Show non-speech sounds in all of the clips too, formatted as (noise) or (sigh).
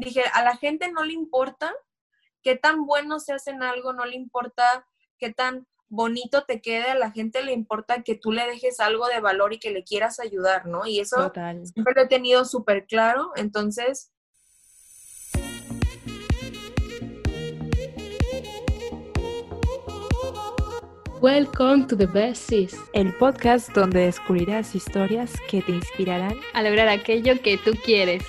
dije, a la gente no le importa qué tan bueno se hace en algo, no le importa qué tan bonito te quede, a la gente le importa que tú le dejes algo de valor y que le quieras ayudar, ¿no? Y eso siempre lo he tenido súper claro, entonces... Welcome to the Best Sis, el podcast donde descubrirás historias que te inspirarán a lograr aquello que tú quieres.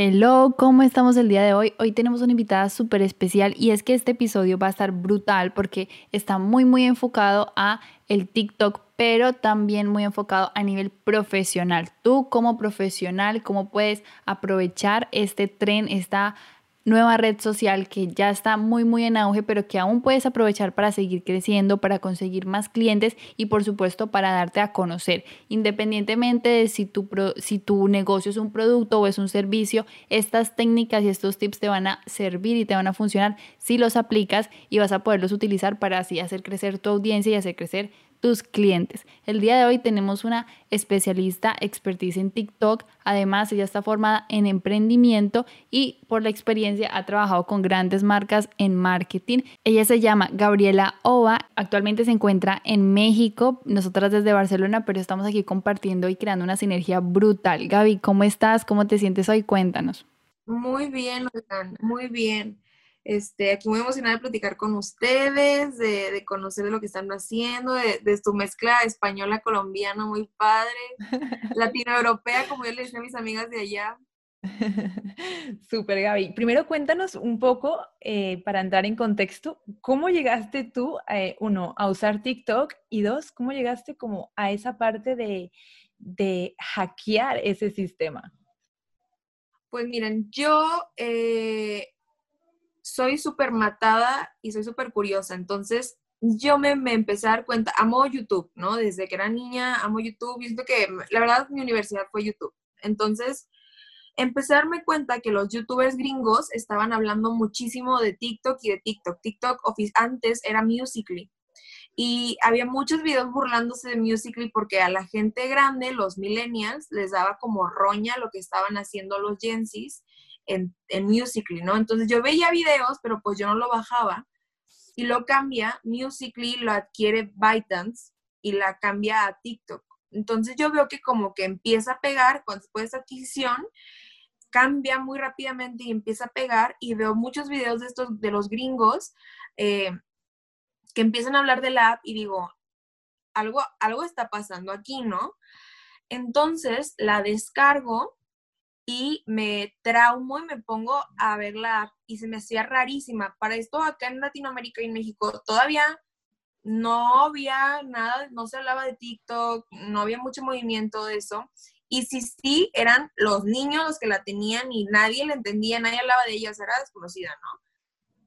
Hello, ¿cómo estamos el día de hoy? Hoy tenemos una invitada súper especial y es que este episodio va a estar brutal porque está muy muy enfocado a el TikTok, pero también muy enfocado a nivel profesional. Tú como profesional, ¿cómo puedes aprovechar este tren, esta nueva red social que ya está muy muy en auge, pero que aún puedes aprovechar para seguir creciendo, para conseguir más clientes y por supuesto para darte a conocer. Independientemente de si tu, si tu negocio es un producto o es un servicio, estas técnicas y estos tips te van a servir y te van a funcionar si los aplicas y vas a poderlos utilizar para así hacer crecer tu audiencia y hacer crecer tus clientes. El día de hoy tenemos una especialista expertise en TikTok. Además, ella está formada en emprendimiento y por la experiencia ha trabajado con grandes marcas en marketing. Ella se llama Gabriela Ova. Actualmente se encuentra en México, nosotras desde Barcelona, pero estamos aquí compartiendo y creando una sinergia brutal. Gaby, ¿cómo estás? ¿Cómo te sientes hoy? Cuéntanos. Muy bien, muy bien. Este, aquí muy emocionada de platicar con ustedes, de, conocer de lo que están haciendo, de, de su mezcla española colombiana muy padre, (laughs) latinoeuropea, como yo le decía a mis amigas de allá. (laughs) Super Gaby. Primero cuéntanos un poco, eh, para entrar en contexto, ¿cómo llegaste tú, eh, uno, a usar TikTok y dos, cómo llegaste como a esa parte de, de hackear ese sistema? Pues miren, yo eh, soy súper matada y soy súper curiosa. Entonces, yo me, empecé a dar cuenta, amo YouTube, ¿no? Desde que era niña, amo YouTube. Visto que, la verdad, mi universidad fue YouTube. Entonces, empecé a darme cuenta que los youtubers gringos estaban hablando muchísimo de TikTok y de TikTok. TikTok antes era Musical.ly. Y había muchos videos burlándose de Musical.ly porque a la gente grande, los millennials, les daba como roña lo que estaban haciendo los Gensis en, en Musical.ly, ¿no? Entonces yo veía videos, pero pues yo no lo bajaba y lo cambia, Musical.ly lo adquiere ByteDance y la cambia a TikTok. Entonces yo veo que como que empieza a pegar, cuando después de esa adquisición, cambia muy rápidamente y empieza a pegar y veo muchos videos de estos, de los gringos, eh, que empiezan a hablar de la app y digo, algo, algo está pasando aquí, ¿no? Entonces la descargo y me traumo y me pongo a verla y se me hacía rarísima. Para esto acá en Latinoamérica y México todavía no había nada, no se hablaba de TikTok, no había mucho movimiento de eso. Y si sí, eran los niños los que la tenían y nadie la entendía, nadie hablaba de ella, era desconocida, ¿no?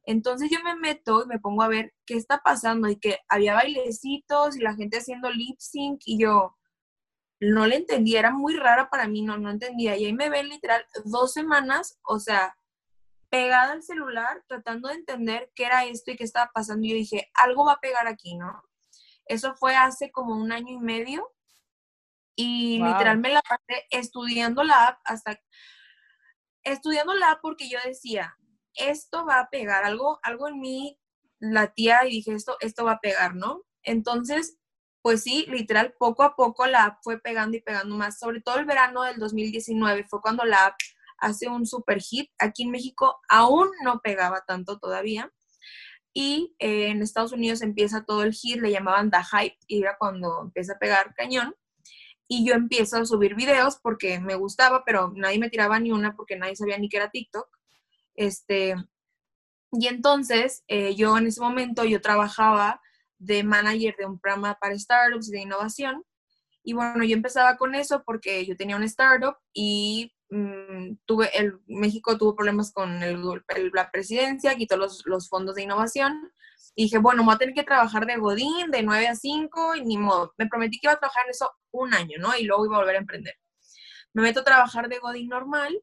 Entonces yo me meto y me pongo a ver qué está pasando y que había bailecitos y la gente haciendo lip sync y yo, no le entendía, era muy rara para mí, no, no entendía. Y ahí me ven literal dos semanas, o sea, pegada al celular, tratando de entender qué era esto y qué estaba pasando. Y yo dije, algo va a pegar aquí, ¿no? Eso fue hace como un año y medio. Y literal me la pasé estudiando la app hasta, estudiando la app porque yo decía, esto va a pegar, algo, algo en mí la tía y dije, esto, esto va a pegar, ¿no? Entonces pues sí, literal, poco a poco la app fue pegando y pegando más. Sobre todo el verano del 2019 fue cuando la app hace un super hit. Aquí en México aún no pegaba tanto todavía. Y eh, en Estados Unidos empieza todo el hit, le llamaban The Hype, y era cuando empieza a pegar cañón. Y yo empiezo a subir videos porque me gustaba, pero nadie me tiraba ni una porque nadie sabía ni que era TikTok. Este, y entonces eh, yo en ese momento yo trabajaba de manager de un programa para startups de innovación. Y bueno, yo empezaba con eso porque yo tenía una startup y mm, tuve, el, México tuvo problemas con el, la presidencia, quitó los, los, fondos de innovación. Y dije, bueno, voy a tener que trabajar de Godín de 9 a 5 y ni modo. Me prometí que iba a trabajar en eso un año, ¿no? Y luego iba a volver a emprender. Me meto a trabajar de Godín normal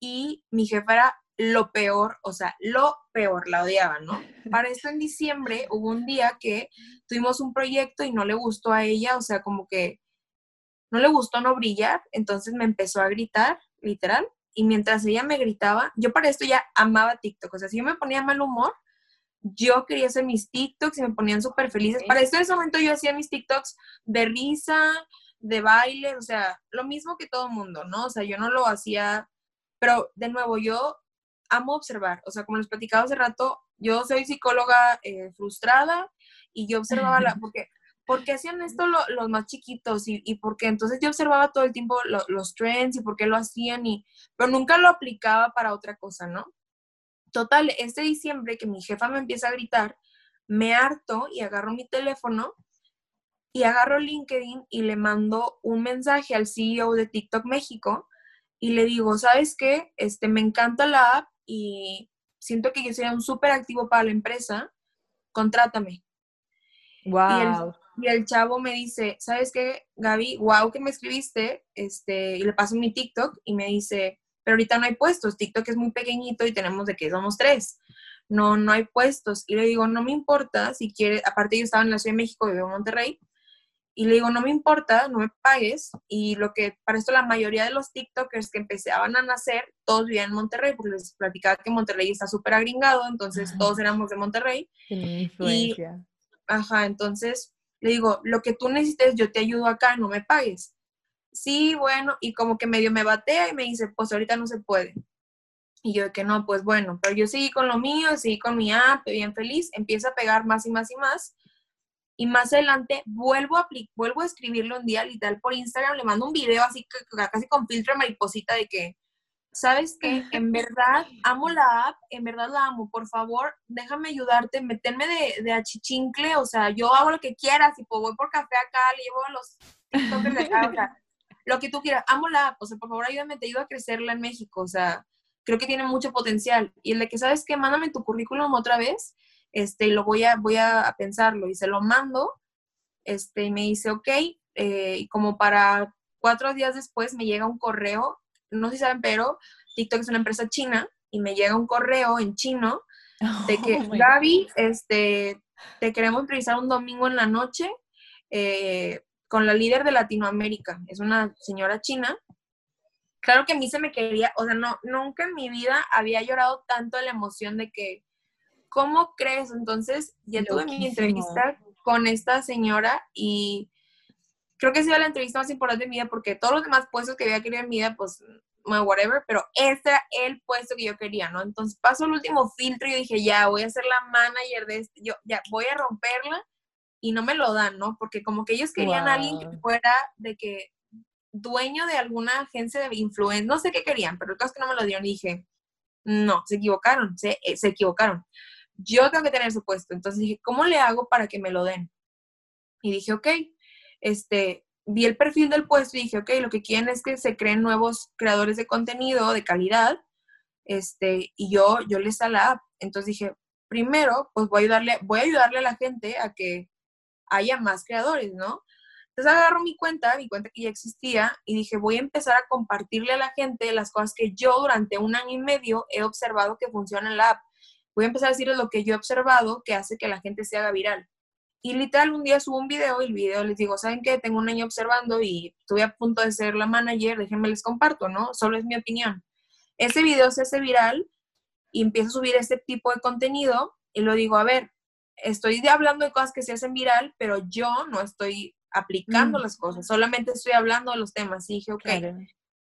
y mi jefa era lo peor, o sea, lo peor, la odiaba, ¿no? (laughs) Para esto en diciembre hubo un día que tuvimos un proyecto y no le gustó a ella, o sea, como que no le gustó no brillar, entonces me empezó a gritar literal, y mientras ella me gritaba, yo para esto ya amaba TikTok, o sea, si yo me ponía mal humor, yo quería hacer mis TikToks y me ponían súper felices. Para esto en ese momento yo hacía mis TikToks de risa, de baile, o sea, lo mismo que todo mundo, ¿no? O sea, yo no lo hacía, pero de nuevo, yo amo observar, o sea, como les platicaba hace rato, yo soy psicóloga eh, frustrada y yo observaba la, (laughs) porque, porque hacían esto los más chiquitos y, y, porque entonces yo observaba todo el tiempo los trends y por qué lo hacían y, pero nunca lo aplicaba para otra cosa, ¿no? Total, este diciembre que mi jefa me empieza a gritar, me harto y agarro mi teléfono y agarro LinkedIn y le mando un mensaje al CEO de TikTok México y le digo, ¿sabes qué? Este, me encanta la app y siento que yo sería un súper activo para la empresa, contrátame. Wow. Y el, chavo me dice, ¿sabes qué, Gaby? Wow, que me escribiste. Este, y le paso mi TikTok y me dice, pero ahorita no hay puestos, TikTok es muy pequeñito y tenemos de que somos tres. No, no hay puestos. Y le digo, no me importa si quieres, aparte yo estaba en la Ciudad de México, vivo en Monterrey, y le digo, no me importa, no me pagues. Y lo que, para esto la mayoría de los TikTokers que empezaban a nacer, todos vivían en Monterrey, porque les platicaba que Monterrey está súper agringado, entonces todos éramos de Monterrey. influencia. Y, ajá, entonces le digo, lo que tú necesites, yo te ayudo acá, no me pagues sí, bueno, y como que medio me batea y me dice, pues ahorita no se puede. Y yo de que no, pues bueno, pero yo seguí con lo mío, seguí con mi app, bien feliz, empieza a pegar más y más y más. Y más adelante vuelvo a, vuelvo a escribirle un día literal por Instagram, le mando un video así casi con filtro de mariposita de que, ¿sabes qué? (laughs) En verdad amo la app, en verdad la amo, por favor, déjame ayudarte, meterme de, de achichincle, o sea, yo hago lo que quieras, y voy por café acá, le llevo los TikTokers de acá, o sea, lo que tú quieras, amo la app, o sea, por favor ayúdame, te ayudo a crecerla en México, o sea, creo que tiene mucho potencial. Y el de que, ¿sabes qué? Mándame tu currículum otra vez, este, y lo voy a, voy a pensarlo, y se lo mando, este, y me dice, ok, eh, y como para cuatro días después me llega un correo, no sé si saben, pero TikTok es una empresa china, y me llega un correo en chino (laughs) de que, oh Gaby, este, te queremos entrevistar un domingo en la noche, eh, con la líder de Latinoamérica, es una señora china. Claro que a mí se me quería, o sea, no, nunca en mi vida había llorado tanto de la emoción de que, ¿cómo crees? Entonces, ya tuve mi entrevista con esta señora y creo que ha sido la entrevista más importante de mi vida porque todos los demás puestos que había querido en mi vida, pues, whatever, pero este era el puesto que yo quería, ¿no? Entonces paso el último filtro y dije, ya, voy a ser la manager de este, yo ya voy a romperla y no me lo dan, ¿no? Porque como que ellos querían a alguien que fuera de que dueño de alguna agencia de influencia, no sé qué querían, pero el caso es que no me lo dieron y dije, no, se equivocaron, se, eh, se equivocaron. Yo tengo que tener su puesto. Entonces dije, ¿cómo le hago para que me lo den? Y dije, ok, este, vi el perfil del puesto y dije, ok, lo que quieren es que se creen nuevos creadores de contenido de calidad, este, y yo, yo les a la app. Entonces dije, primero, pues voy a ayudarle, voy a ayudarle a la gente a que haya más creadores, ¿no? Entonces agarro mi cuenta, mi cuenta que ya existía, y dije, voy a empezar a compartirle a la gente las cosas que yo durante un año y medio he observado que funciona en la app. Voy a empezar a decirles lo que yo he observado que hace que la gente se haga viral. Y literal, un día subo un video y el video les digo, ¿saben qué? Tengo un año observando y estuve a punto de ser la manager, déjenme les comparto, ¿no? Solo es mi opinión. Ese video se hace viral y empiezo a subir este tipo de contenido y lo digo, a ver, estoy hablando de cosas que se hacen viral, pero yo no estoy aplicando mm. las cosas, solamente estoy hablando de los temas. Y dije, ok,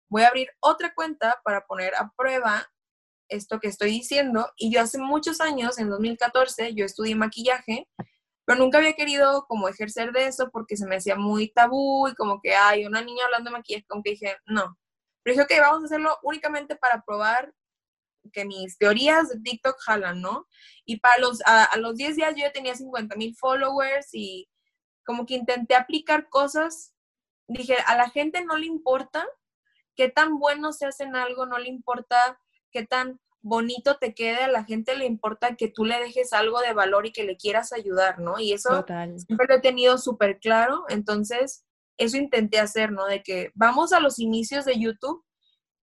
voy a abrir otra cuenta para poner a prueba esto que estoy diciendo. Y yo hace muchos años, en 2014, yo estudié maquillaje, pero nunca había querido como ejercer de eso porque se me hacía muy tabú y como que, hay una niña hablando de maquillaje, como que dije, no. Pero dije, ok, vamos a hacerlo únicamente para probar que mis teorías de TikTok jalan, ¿no? Y para los, a, los 10 días yo ya tenía 50 mil followers y como que intenté aplicar cosas. Dije, a la gente no le importa qué tan bueno se hace en algo, no le importa qué tan bonito te quede, a la gente le importa que tú le dejes algo de valor y que le quieras ayudar, ¿no? Y eso siempre lo he tenido súper claro, entonces eso intenté hacer, ¿no? De que vamos a los inicios de YouTube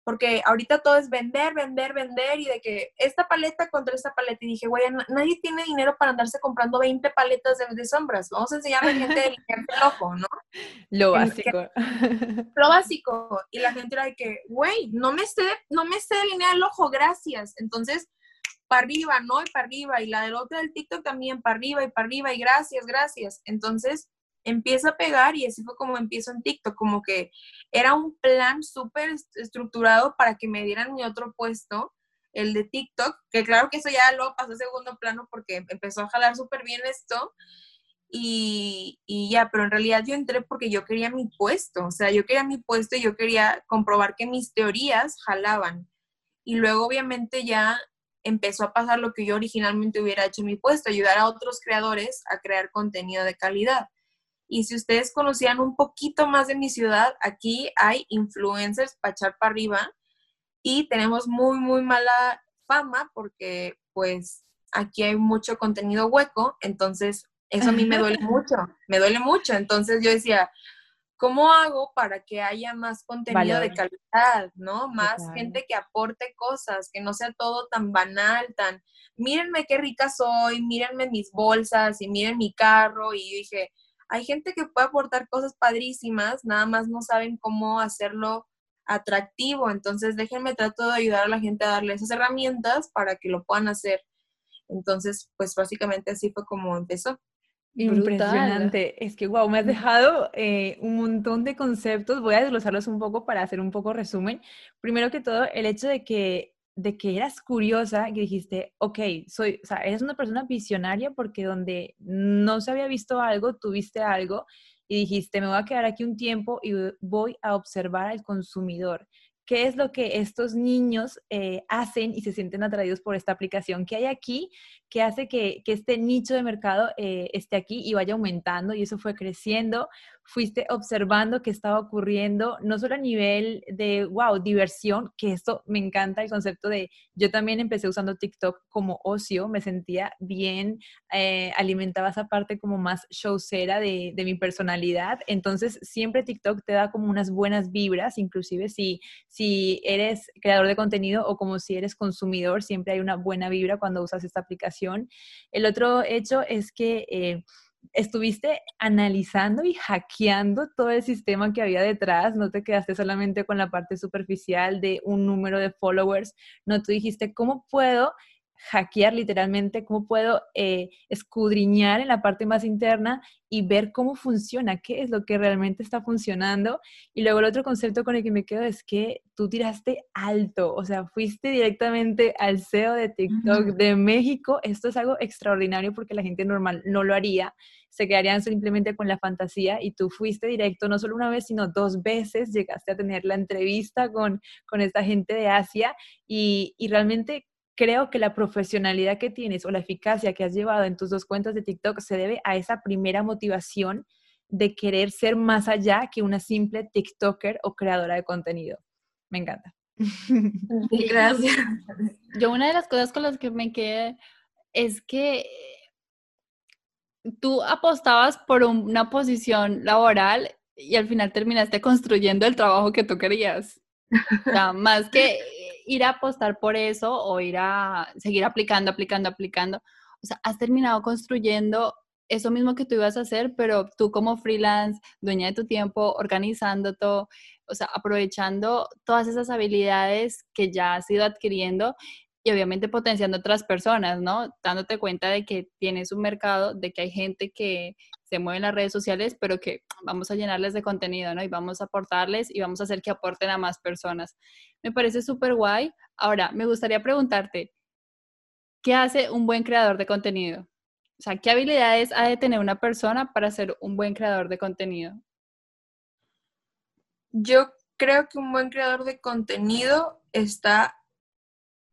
porque ahorita todo es vender, vender, vender y de que esta paleta contra esta paleta. Y dije, güey, nadie tiene dinero para andarse comprando 20 paletas de, sombras. Vamos a enseñarle a la gente limpiarse el ojo, ¿no? Lo básico. (laughs) lo básico. Y la gente era de que, güey, no me sé, no me sé delinear el ojo, gracias. Entonces, para arriba, ¿no? Y para arriba. Y la del otro del TikTok también, para arriba y para arriba. Y gracias, gracias. Entonces, empieza a pegar y así fue como empiezo en TikTok, como que era un plan súper estructurado para que me dieran mi otro puesto, el de TikTok, que claro que eso ya lo pasó a segundo plano porque empezó a jalar súper bien esto. Y, y, ya, pero en realidad yo entré porque yo quería mi puesto, o sea, yo quería mi puesto y yo quería comprobar que mis teorías jalaban. Y luego obviamente ya empezó a pasar lo que yo originalmente hubiera hecho en mi puesto, ayudar a otros creadores a crear contenido de calidad. Y si ustedes conocían un poquito más de mi ciudad, aquí hay influencers para echar para arriba y tenemos muy, muy mala fama porque pues aquí hay mucho contenido hueco, entonces eso a mí me duele (laughs) mucho, me duele mucho. Entonces yo decía, ¿cómo hago para que haya más contenido de calidad, ¿no? Más gente que aporte cosas, que no sea todo tan banal, tan, mírenme qué rica soy, mírenme mis bolsas y miren mi carro. Y yo dije, hay gente que puede aportar cosas padrísimas, nada más no saben cómo hacerlo atractivo. Entonces, déjenme trato de ayudar a la gente a darle esas herramientas para que lo puedan hacer. Entonces, pues básicamente así fue como empezó. Impresionante. Es que, wow, me has dejado eh, un montón de conceptos. Voy a desglosarlos un poco para hacer un poco resumen. Primero que todo, el hecho de que de que eras curiosa y dijiste, ok, soy, o sea, eres una persona visionaria porque donde no se había visto algo, tuviste algo y dijiste, me voy a quedar aquí un tiempo y voy a observar al consumidor qué es lo que estos niños eh, hacen y se sienten atraídos por esta aplicación. ¿Qué hay aquí que hace que, este nicho de mercado eh, esté aquí y vaya aumentando? Y eso fue creciendo. Fuiste observando qué estaba ocurriendo, no solo a nivel de, wow, diversión, que esto me encanta el concepto de, yo también empecé usando TikTok como ocio, me sentía bien, eh, alimentaba esa parte como más showcera de, de mi personalidad. Entonces, siempre TikTok te da como unas buenas vibras, inclusive si si eres creador de contenido o como si eres consumidor, siempre hay una buena vibra cuando usas esta aplicación. El otro hecho es que eh, estuviste analizando y hackeando todo el sistema que había detrás, no te quedaste solamente con la parte superficial de un número de followers, no, tú dijiste, ¿cómo puedo hackear literalmente, cómo puedo eh, escudriñar en la parte más interna y ver cómo funciona, qué es lo que realmente está funcionando. Y luego el otro concepto con el que me quedo es que tú tiraste alto, o sea, fuiste directamente al CEO de TikTok de México. Esto es algo extraordinario porque la gente normal no lo haría. Se quedarían simplemente con la fantasía y tú fuiste directo no solo una vez, sino dos veces. Llegaste a tener la entrevista con, con esta gente de Asia y, y realmente creo que la profesionalidad que tienes o la eficacia que has llevado en tus dos cuentas de TikTok se debe a esa primera motivación de querer ser más allá que una simple TikToker o creadora de contenido. Me encanta. (laughs) Gracias. Yo una de las cosas con las que me quedé es que tú apostabas por una posición laboral y al final terminaste construyendo el trabajo que tú querías. O sea, más que ir a apostar por eso o ir a seguir aplicando, aplicando, aplicando. O sea, has terminado construyendo eso mismo que tú ibas a hacer, pero tú como freelance, dueña de tu tiempo, organizando todo, o sea, aprovechando todas esas habilidades que ya has ido adquiriendo y obviamente potenciando otras personas, ¿no? Dándote cuenta de que tienes un mercado, de que hay gente que se mueve en las redes sociales, pero que vamos a llenarles de contenido, ¿no? Y vamos a aportarles y vamos a hacer que aporten a más personas. Me parece súper guay. Ahora, me gustaría preguntarte, ¿qué hace un buen creador de contenido? O sea, ¿qué habilidades ha de tener una persona para ser un buen creador de contenido? Yo creo que un buen creador de contenido está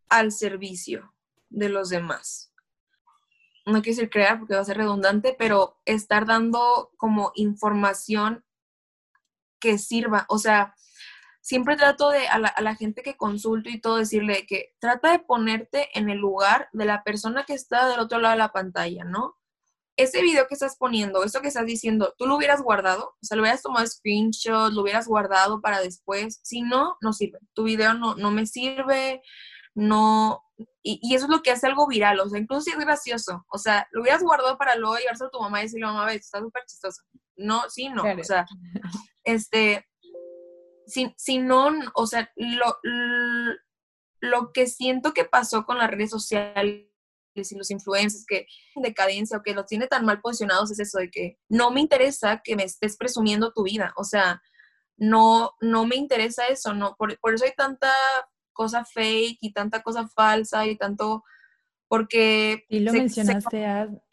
al servicio de los demás. No quiero decir crear porque va a ser redundante, pero estar dando como información que sirva. O sea, siempre trato de a la, gente que consulto y todo decirle que trata de ponerte en el lugar de la persona que está del otro lado de la pantalla, ¿no? ese video que estás poniendo, eso que estás diciendo, tú lo hubieras guardado, o sea, lo hubieras tomado screenshot, lo hubieras guardado para después. Si no, no sirve. Tu video no, no me sirve, no. Y, eso es lo que hace algo viral, o sea, incluso si es gracioso. O sea, lo hubieras guardado para luego llevarse a tu mamá y decirle, mamá, ves, está súper chistoso. No, sí, no. O sea, este. Si, si no, o sea, lo, lo que siento que pasó con las redes sociales y los influencers que en decadencia o que los tiene tan mal posicionados es eso de que no me interesa que me estés presumiendo tu vida, o sea, no, no me interesa eso, no, por, eso hay tanta cosa fake y tanta cosa falsa y tanto porque... Y lo, mencionaste,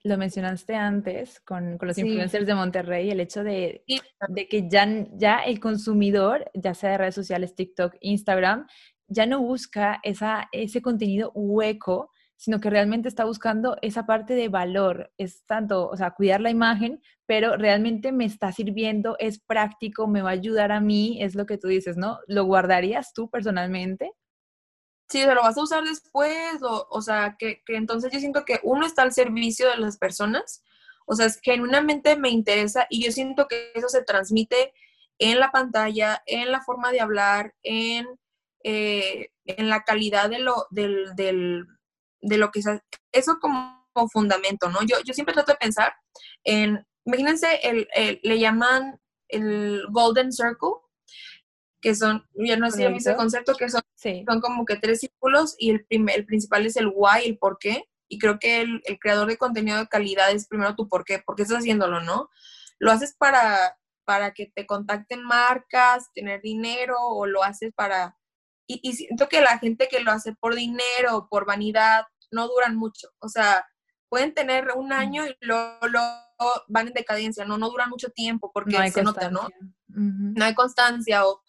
lo mencionaste antes con, los influencers de Monterrey, el hecho de, de que ya, ya el consumidor, ya sea de redes sociales, TikTok, Instagram, ya no busca esa, ese contenido hueco sino que realmente está buscando esa parte de valor. Es tanto, o sea, cuidar la imagen, pero realmente me está sirviendo, es práctico, me va a ayudar a mí, es lo que tú dices, ¿no? ¿Lo guardarías tú personalmente? Sí, se lo vas a usar después, o, o sea, que, que entonces yo siento que uno está al servicio de las personas, o sea, genuinamente me interesa y yo siento que eso se transmite en la pantalla, en la forma de hablar, en, eh, en la calidad de lo, del, del de lo que es eso como, fundamento, ¿no? Yo, yo siempre trato de pensar en, imagínense, el, le llaman el Golden Circle, que son, ya no sé si concepto, que son, son como que tres círculos y el, el principal es el why, el por qué, y creo que el, el, creador de contenido de calidad es primero tu por qué, por qué estás haciéndolo, ¿no? Lo haces para, para que te contacten marcas, tener dinero, o lo haces para y, siento que la gente que lo hace por dinero, por vanidad, no duran mucho. O sea, pueden tener un año y luego, van en decadencia, no, no duran mucho tiempo porque se nota, ¿no? No hay constancia o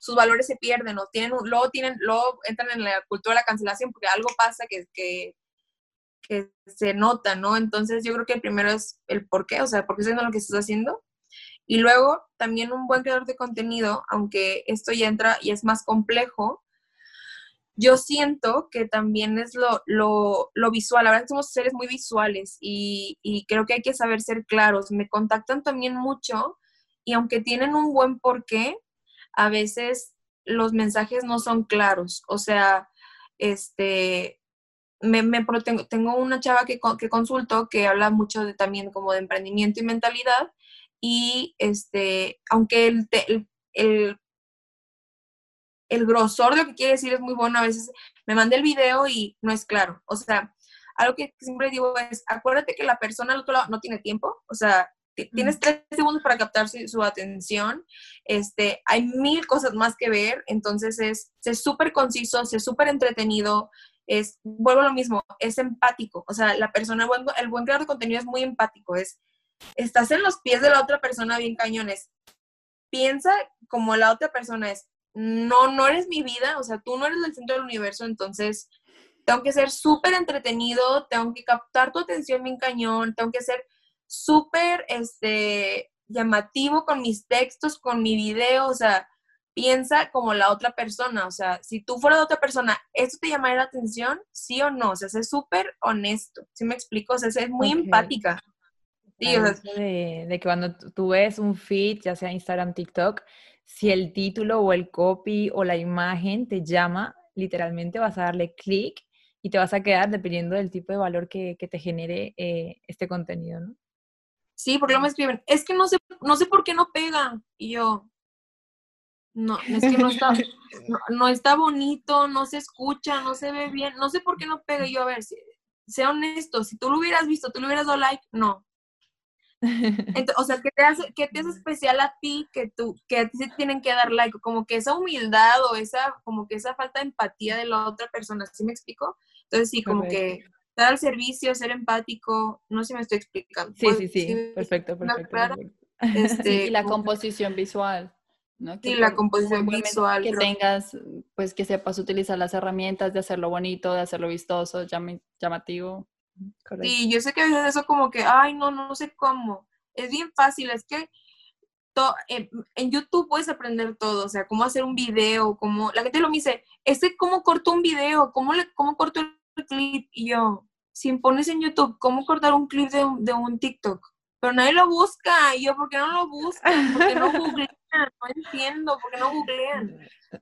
sus valores se pierden o tienen, luego tienen, luego entran en la cultura de la cancelación porque algo pasa que, que, se nota, ¿no? Entonces yo creo que el primero es el por qué, o sea, por qué estás haciendo lo que estás haciendo. Y luego también un buen creador de contenido, aunque esto ya entra y es más complejo, yo siento que también es lo, lo, visual. Que somos seres muy visuales y, y, creo que hay que saber ser claros. Me contactan también mucho y aunque tienen un buen porqué, a veces los mensajes no son claros. O sea, este, me, me tengo, tengo, una chava que, que consulto que habla mucho de, también como de emprendimiento y mentalidad y este, aunque el, el, el el grosor de lo que quiere decir es muy bueno. A veces me manda el video y no es claro. O sea, algo que siempre digo es, acuérdate que la persona al otro lado no tiene tiempo. O sea, tienes tres segundos para captar su, atención. Este, hay mil cosas más que ver. Entonces es, es súper conciso, es súper entretenido. Es, vuelvo a lo mismo, es empático. O sea, la persona, el buen, el buen creador de contenido es muy empático. Es, estás en los pies de la otra persona bien cañones. Piensa como la otra persona es, no, no eres mi vida, o sea, tú no eres el centro del universo, entonces tengo que ser súper entretenido, tengo que captar tu atención bien cañón, tengo que ser súper, este, llamativo con mis textos, con mi video, o sea, piensa como la otra persona, o sea, si tú fueras otra persona, ¿esto te llamaría la atención? ¿Sí o no? O sea, es súper honesto, ¿sí me explico? O sea, es muy empática. Sí, o sea, de, de, que cuando tú ves un feed, ya sea Instagram, TikTok, si el título o el copy o la imagen te llama, literalmente vas a darle clic y te vas a quedar dependiendo del tipo de valor que, te genere eh, este contenido, ¿no? Sí, porque me escriben, es que no sé, no sé por qué no pega. Y yo, no, es que no está, (laughs) no, está bonito, no se escucha, no se ve bien, no sé por qué no pega. Y yo, a ver, sea honesto, si tú lo hubieras visto, tú le hubieras dado like, no, (laughs) o sea, ¿qué te, hace, ¿qué te hace especial a ti que tú, que a ti se tienen que dar like? Como que esa humildad o esa, como que esa falta de empatía de la otra persona, ¿sí me explico? Entonces sí, como que dar al servicio, ser empático, no sé si me estoy explicando. Sí, sí, sí, perfecto, perfecto. Este, (laughs) y la composición visual. ¿no? sí, la composición visual. Que tengas, pues que sepas utilizar las herramientas de hacerlo bonito, de hacerlo vistoso, llamativo. Sí, yo sé que a veces eso como que, ay, no, no sé cómo. Es bien fácil, es que en, YouTube puedes aprender todo, o sea, cómo hacer un video, cómo, la gente lo me dice, este cómo corto un video, cómo, le, cómo corto clip, y yo, si pones en YouTube cómo cortar un clip de, un- de un TikTok, pero nadie lo busca. Y yo, ¿por qué no lo buscan? ¿Por qué no googlean? No entiendo, ¿por qué no googlean?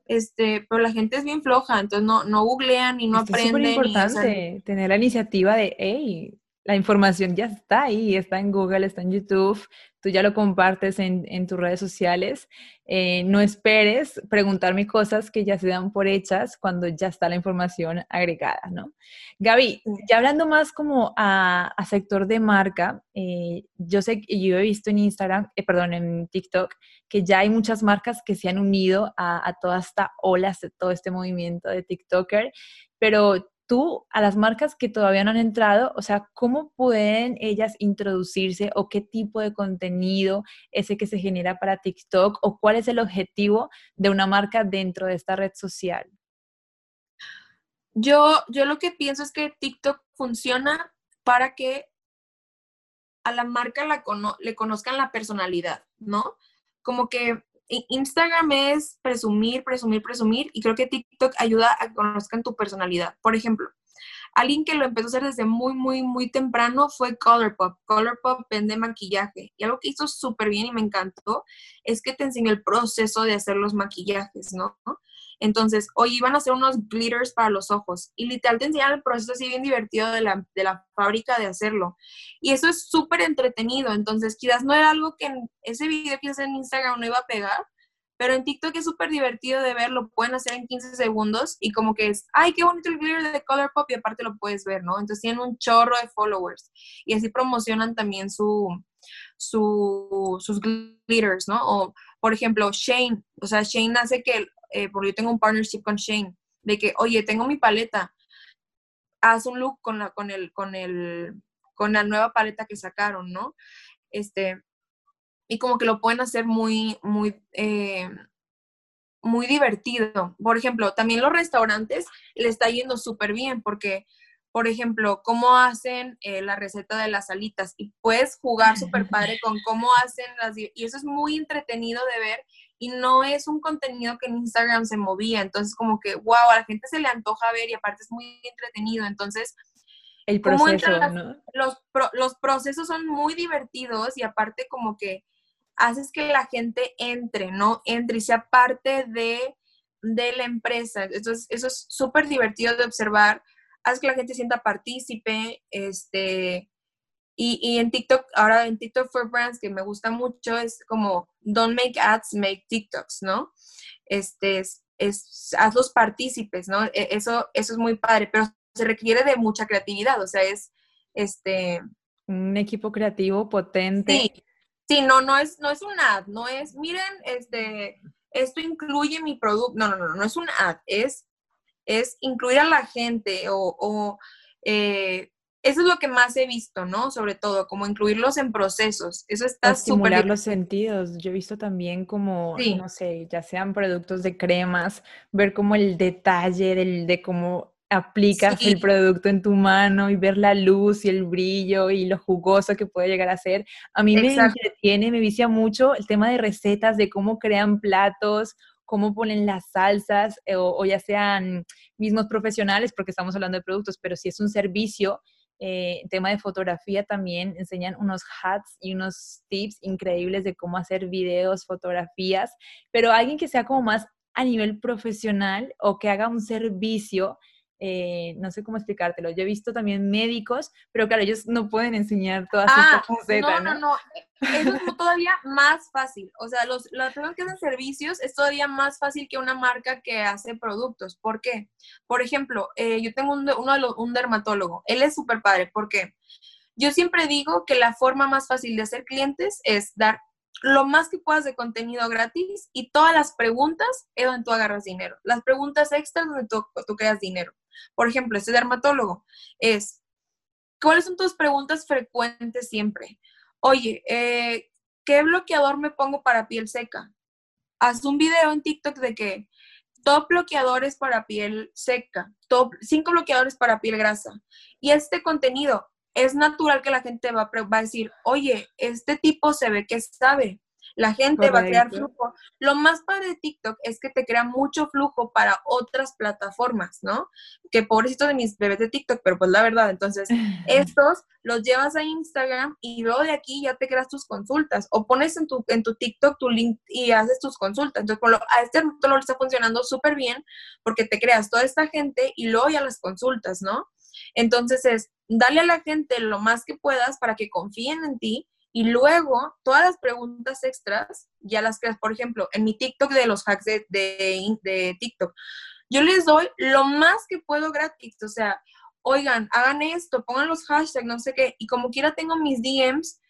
Este, pero la gente es bien floja, entonces no, no googlean y no que es aprenden. súper y, importante tener la iniciativa de, hey, la información ya está ahí, está en Google, está en YouTube, tú ya lo compartes en, en tus redes sociales. Eh, no esperes preguntarme cosas que ya se dan por hechas cuando ya está la información agregada, ¿no? Gaby, ya hablando más como a, a sector de marca, eh, yo sé que yo he visto en Instagram, eh, perdón, en TikTok, que ya hay muchas marcas que se han unido a, a toda esta ola, a todo este movimiento de TikToker, pero tú, a las marcas que todavía no han entrado, o sea, ¿cómo pueden ellas introducirse o qué tipo de contenido ese que se genera para TikTok o cuál es el objetivo de una marca dentro de esta red social? Yo, yo lo que pienso es que TikTok funciona para que a la marca le conozcan la personalidad, ¿no? Como que Instagram es presumir, presumir, presumir, y creo que TikTok ayuda a que conozcan tu personalidad. Por ejemplo, alguien que lo empezó a hacer desde muy, muy, muy temprano fue Colourpop. Colourpop vende maquillaje, y algo que hizo súper bien y me encantó es que te enseñó el proceso de hacer los maquillajes, ¿no? Entonces, hoy iban a hacer unos glitters para los ojos y literal te enseñan el proceso así bien divertido de la, de la fábrica de hacerlo. Y eso es súper entretenido. Entonces, quizás no era algo que en ese video que hice en Instagram no iba a pegar, pero en TikTok es súper divertido de ver, lo pueden hacer en 15 segundos y como que es, ay, qué bonito el glitter de Colourpop y aparte lo puedes ver, ¿no? Entonces tienen un chorro de followers y así promocionan también su, su, sus glitters, ¿no? O, por ejemplo, Shane, o sea, Shane hace que, eh, porque yo tengo un partnership con Shane, de que, oye, tengo mi paleta, haz un look con la, con el, con el, con la nueva paleta que sacaron, ¿no? Este, y como que lo pueden hacer muy, muy, eh, muy divertido. Por ejemplo, también los restaurantes le está yendo súper bien porque, por ejemplo, cómo hacen eh, la receta de las alitas y puedes jugar (laughs) súper padre con cómo hacen las... Y eso es muy entretenido de ver y no es un contenido que en Instagram se movía. Entonces, como que, wow, a la gente se le antoja ver y aparte es muy entretenido. Entonces, El ¿Cómo proceso, entran las- ¿no? los, los procesos son muy divertidos y aparte como que haces que la gente entre, ¿no? Entre y sea parte de, de la empresa. Eso es eso es súper divertido de observar. Haces que la gente sienta partícipe, este... Y, y en TikTok, ahora en TikTok for Brands, que me gusta mucho, es como, don't make ads, make TikToks, ¿no? Este, es, es hazlos partícipes, ¿no? E- Eso, eso es muy padre, pero se requiere de mucha creatividad, o sea, es, este, Un equipo creativo potente. sí, sí, no, no es, no es un ad, no es, miren, este, esto incluye mi producto, no, no, no, no es un ad, es, es incluir a la gente o, o, eh, eso es lo que más he visto, ¿no? Sobre todo, como incluirlos en procesos, eso está súper estimular los sentidos. Yo he visto también como, Sí. no sé, ya sean productos de cremas, ver como el detalle del, de cómo aplicas el producto en tu mano y ver la luz y el brillo y lo jugoso que puede llegar a ser. A mí me entretiene, me vicia mucho el tema de recetas, de cómo crean platos, cómo ponen las salsas, eh, o, o ya sean mismos profesionales, porque estamos hablando de productos, pero si es un servicio, eh, tema de fotografía también, enseñan unos hacks y unos tips increíbles de cómo hacer videos, fotografías, pero alguien que sea como más a nivel profesional o que haga un servicio, eh, no sé cómo explicártelo. Yo he visto también médicos, pero claro, ellos no pueden enseñar toda Ah, esta faceta, no, ¿no? no. Eso es todavía más fácil. O sea, los, las personas que hacen servicios es todavía más fácil que una marca que hace productos. ¿Por qué? Por ejemplo, eh, yo tengo un, uno de los- un dermatólogo. Él es súper padre. ¿Por qué? Yo siempre digo que la forma más fácil de hacer clientes es dar lo más que puedas de contenido gratis y todas las preguntas es donde tú agarras dinero. Las preguntas extras donde tú, tú creas dinero. Por ejemplo, este dermatólogo es, ¿cuáles son tus preguntas frecuentes siempre? Oye, eh, ¿qué bloqueador me pongo para piel seca? Haz un video en TikTok de que top bloqueadores para piel seca, top cinco bloqueadores para piel grasa. Y este contenido es natural que la gente va va a decir, oye, este tipo se ve que sabe. La gente va a crear flujo. Lo más padre de TikTok es que te crea mucho flujo para otras plataformas, ¿no? Que pobrecito de mis bebés de TikTok, pero pues la verdad, entonces (laughs) estos los llevas a Instagram y luego de aquí ya te creas tus consultas o pones en tu, en tu TikTok tu link y haces tus consultas. Entonces, lo, a este lo está funcionando súper bien porque te creas toda esta gente y luego ya las consultas, ¿no? Entonces es, dale a la gente lo más que puedas para que confíen en ti y luego todas las preguntas extras ya las creas. Por ejemplo, en mi TikTok de los hacks de, de, TikTok, yo les doy lo más que puedo gratis. O sea, oigan, hagan esto, pongan los hashtags, no sé qué. Y como quiera tengo mis DMs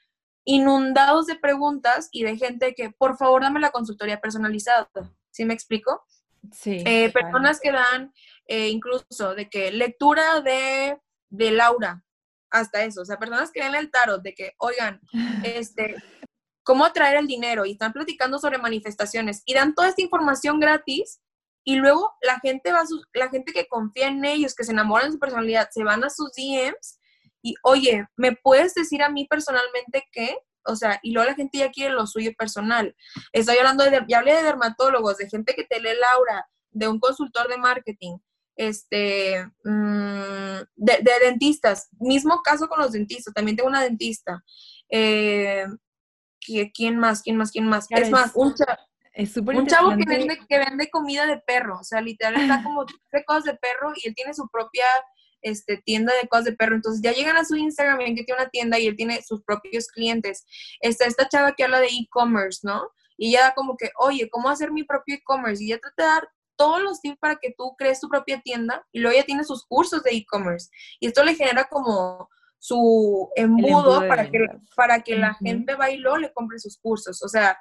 inundados de preguntas y de gente que, por favor, dame la consultoría personalizada. ¿Sí me explico? Sí. Eh, personas que dan eh, incluso de que lectura de, de Laura, hasta eso, o sea, personas que ven el tarot, de que, oigan, (laughs) este, cómo atraer el dinero y están platicando sobre manifestaciones y dan toda esta información gratis y luego la gente va, la gente que confía en ellos, que se enamoran de su personalidad, se van a sus DMs y, oye, ¿me puedes decir a mí personalmente qué? O sea, y luego la gente ya quiere lo suyo personal. Estoy hablando de, ya hablé de dermatólogos, de gente que te lee Laura, de un consultor de marketing, este, mm, de, dentistas. Mismo caso con los dentistas, también tengo una dentista. Eh, ¿Quién más? ¿Quién más? ¿Quién más? es más, un, un chavo que vende, que vende comida de perro, o sea, literal está (laughs) como de cosas de perro y él tiene su propia este, tienda de cosas de perro. Entonces ya llegan a su Instagram, ven que tiene una tienda y él tiene sus propios clientes. Está esta chava que habla de e-commerce, ¿no? Y ya como que, oye, ¿cómo hacer mi propio e-commerce? Y ya trata de dar todos los tips para que tú crees tu propia tienda y luego ya tiene sus cursos de e-commerce. Y esto le genera como su embudo, para, que, para que la gente vaya y luego le compre sus cursos. O sea,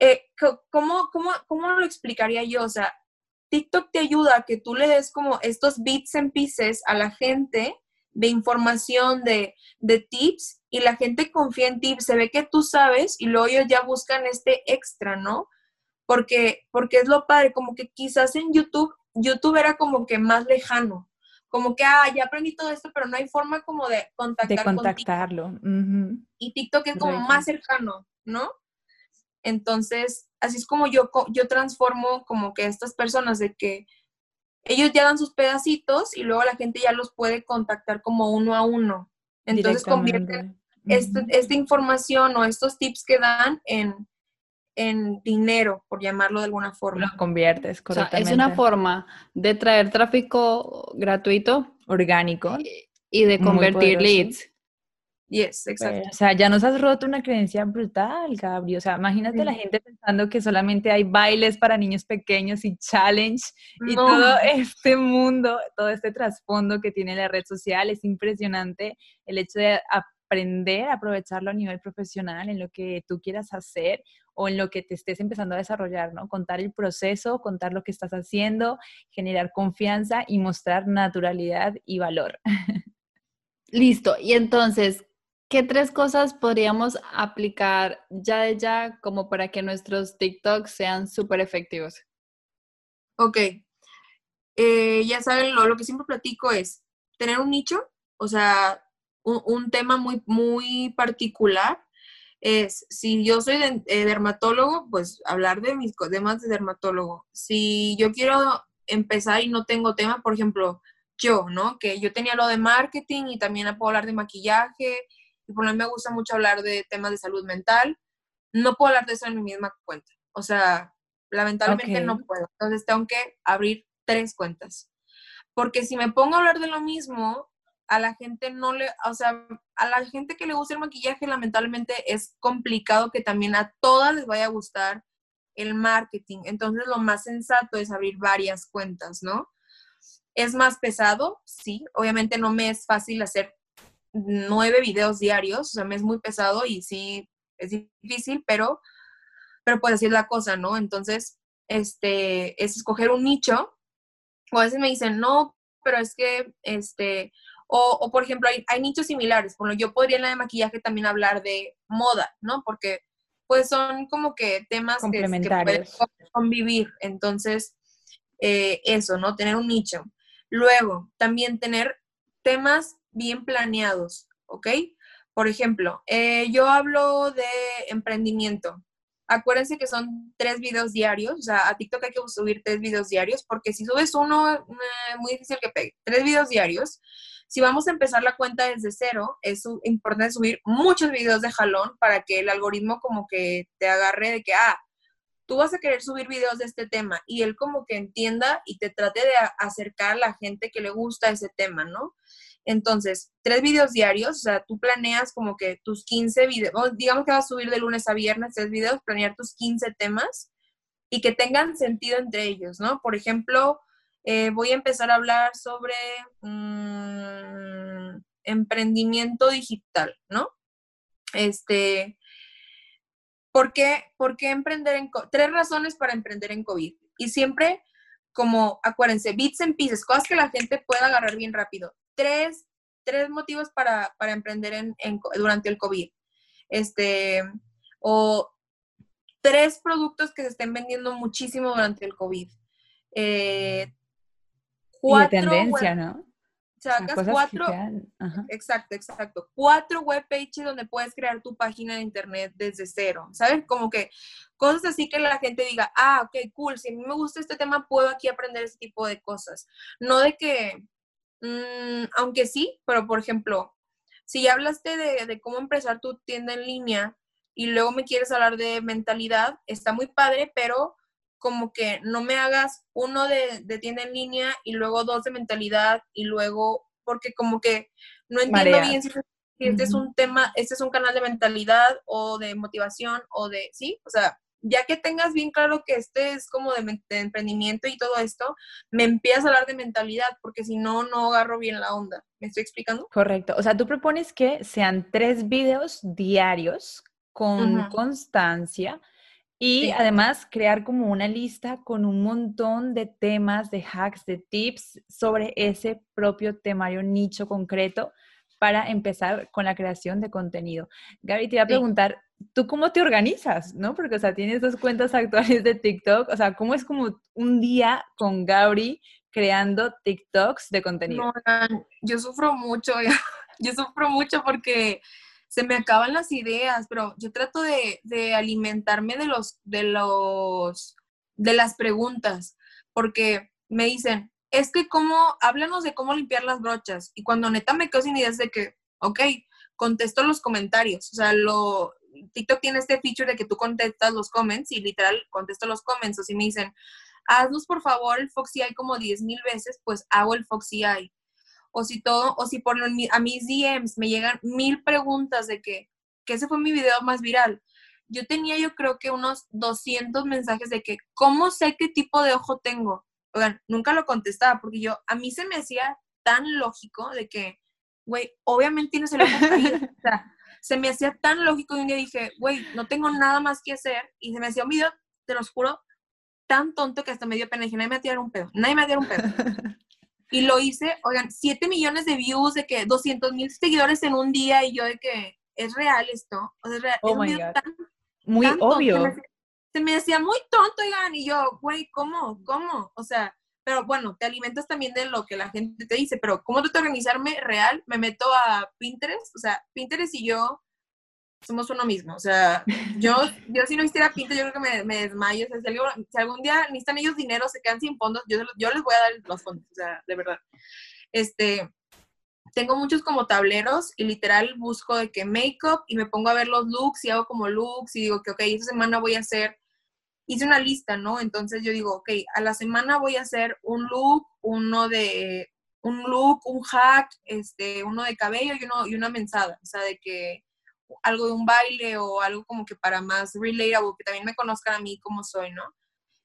eh, ¿cómo, cómo, ¿cómo lo explicaría yo? O sea, TikTok te ayuda a que tú le des como estos bits and pieces a la gente de información, de, de tips, y la gente confía en ti, se ve que tú sabes y luego ellos ya buscan este extra, ¿no? Porque, porque es lo padre, como que quizás en YouTube, YouTube era como que más lejano, como que, ah, ya aprendí todo esto, pero no hay forma como de contactar De contactarlo. Y TikTok es como más cercano, ¿no? Entonces, así es como yo, yo transformo como que estas personas de que ellos ya dan sus pedacitos y luego la gente ya los puede contactar como uno a uno. Entonces convierten este, esta información o estos tips que dan en, en dinero, por llamarlo de alguna forma. Lo conviertes, correctamente. es una forma de traer tráfico gratuito, orgánico, y, de convertir leads. Yes, exacto. o sea, ya nos has roto una creencia brutal, Gabriel. O sea, imagínate la gente pensando que solamente hay bailes para niños pequeños y challenge y todo (laughs) este mundo, todo este trasfondo que tiene la red social. Es impresionante el hecho de aprender a aprovecharlo a nivel profesional en lo que tú quieras hacer o en lo que te estés empezando a desarrollar, ¿no? Contar el proceso, contar lo que estás haciendo, generar confianza y mostrar naturalidad y valor. (laughs) Listo. Y entonces, ¿qué tres cosas podríamos aplicar ya de ya como para que nuestros TikToks sean súper efectivos? Ok. Eh, ya saben, lo, lo, que siempre platico es tener un nicho, o sea, un, un tema muy, muy particular es, si yo soy eh, dermatólogo, pues hablar de mis temas de dermatólogo. Si yo quiero empezar y no tengo tema, por ejemplo, yo, ¿no? Que yo tenía lo de marketing y también puedo hablar de maquillaje, y por lo me gusta mucho hablar de temas de salud mental, no puedo hablar de eso en mi misma cuenta. O sea, lamentablemente no puedo. Entonces tengo que abrir tres cuentas. Porque si me pongo a hablar de lo mismo, a la gente no le, o sea, a la gente que le gusta el maquillaje, lamentablemente es complicado que también a todas les vaya a gustar el marketing. Entonces, lo más sensato es abrir varias cuentas, ¿no? Es más pesado, sí. Obviamente no me es fácil hacer nueve videos diarios, o sea, me es muy pesado y sí, es difícil, pero, pero pues así es la cosa, ¿no? Entonces, este, es escoger un nicho. O a veces me dicen, no, pero es que, este, o, por ejemplo, hay, hay, nichos similares. Bueno, yo podría en la de maquillaje también hablar de moda, ¿no? Porque pues son como que temas que, pueden convivir. Entonces, eh, eso, ¿no? Tener un nicho. Luego, también tener temas bien planeados, ¿ok? Por ejemplo, eh, yo hablo de emprendimiento. acuérdense que son tres videos diarios, o sea, a TikTok hay que subir tres videos diarios, porque si subes uno, es eh, muy difícil que pegue. Tres videos diarios. Si vamos a empezar la cuenta desde cero, es importante subir muchos videos de jalón para que el algoritmo como que te agarre de que, ah, tú vas a querer subir videos de este tema y él como que entienda y te trate de acercar a la gente que le gusta ese tema, ¿no? Entonces, tres videos diarios, o sea, tú planeas como que tus 15 videos, digamos que vas a subir de lunes a viernes tres videos, planear tus 15 temas y que tengan sentido entre ellos, ¿no? Por ejemplo, eh, voy a empezar a hablar sobre mm, emprendimiento digital, ¿no? Este, ¿por qué, ¿por qué emprender en Tres razones para emprender en COVID. Y siempre, como, acuérdense, bits and pieces, cosas que la gente pueda agarrar bien rápido. Tres, tres motivos para, para emprender en, durante el COVID. Este, o tres productos que se estén vendiendo muchísimo durante el COVID. Eh, cuatro y tendencia, ¿no? Sacas cuatro, exacto, exacto, cuatro web pages donde puedes crear tu página de internet desde cero, ¿sabes? Como que cosas así que la gente diga, ah, ok, cool, si a mí me gusta este tema, puedo aquí aprender ese tipo de cosas. No de que, mm, aunque sí, pero por ejemplo, si ya hablaste de, de cómo empezar tu tienda en línea y luego me quieres hablar de mentalidad, está muy padre, pero como que no me hagas uno de, tienda en línea y luego dos de mentalidad y luego, porque como que no entiendo bien si, este es un tema, este es un canal de mentalidad o de motivación o de, sí, o sea, ya que tengas bien claro que este es como de, emprendimiento y todo esto, me empiezas a hablar de mentalidad, porque si no, no agarro bien la onda. ¿Me estoy explicando? Correcto. O sea, tú propones que sean tres videos diarios con constancia y además crear como una lista con un montón de temas, de hacks, de tips sobre ese propio temario nicho concreto para empezar con la creación de contenido. Gaby, te iba a preguntar, ¿tú cómo te organizas? ¿No? Porque, o sea, tienes dos cuentas (laughs) actuales de TikTok. O sea, ¿cómo es como un día con Gaby creando TikToks de contenido? No, yo sufro mucho, (laughs) yo sufro mucho porque se me acaban las ideas, pero yo trato de, alimentarme de los, de los, de las preguntas, porque me dicen, es que cómo, háblanos de cómo limpiar las brochas, y cuando neta me quedo sin ideas de que, ok, contesto los comentarios, o sea, lo, TikTok tiene este feature de que tú contestas los comments y literal contesto los comments, o si me dicen, haznos por favor el Foxy Eye como 10 mil veces, pues hago el Foxy Eye o si todo, o si por a mis DMs me llegan mil preguntas de que, que ese fue mi video más viral. Yo tenía yo creo que unos 200 mensajes de que, ¿cómo sé qué tipo de ojo tengo? Oigan, nunca lo contestaba porque yo, a mí se me hacía tan lógico de que, güey, obviamente tienes el ojo (laughs) o sea, se me hacía tan lógico y un día dije, güey, no tengo nada más que hacer y se me hacía un video, te los juro, tan tonto que hasta me dio pena. Dije, nadie me va a tirar un pedo, nadie me va a tirar un pedo. (laughs) Y lo hice, oigan, 7 millones de views, de que 200 mil seguidores en un día y yo de que es real esto. O sea, es real. Oh my God. muy obvio. Se me, decía muy tonto, oigan, y yo, güey, ¿cómo? ¿Cómo? O sea, pero bueno, te alimentas también de lo que la gente te dice, pero ¿cómo tú te organizarme real? Me meto a Pinterest, o sea, Pinterest y yo somos uno mismo. O sea, yo, (laughs) yo si no hiciera pinta, yo creo que me, me desmayo. O sea, si, algún día necesitan ellos dinero, se quedan sin fondos, yo, yo les voy a dar los fondos, o sea, de verdad. Este, tengo muchos como tableros y literal busco de que make-up y me pongo a ver los looks y hago como looks y digo que, ok, esta semana voy a hacer, hice una lista, ¿no? Entonces yo digo, ok, a la semana voy a hacer un look, uno de, un look, un hack, este, uno de cabello y, uno, y una mensada, o sea, de que algo de un baile o algo como que para más relatable, que también me conozcan a mí como soy, ¿no?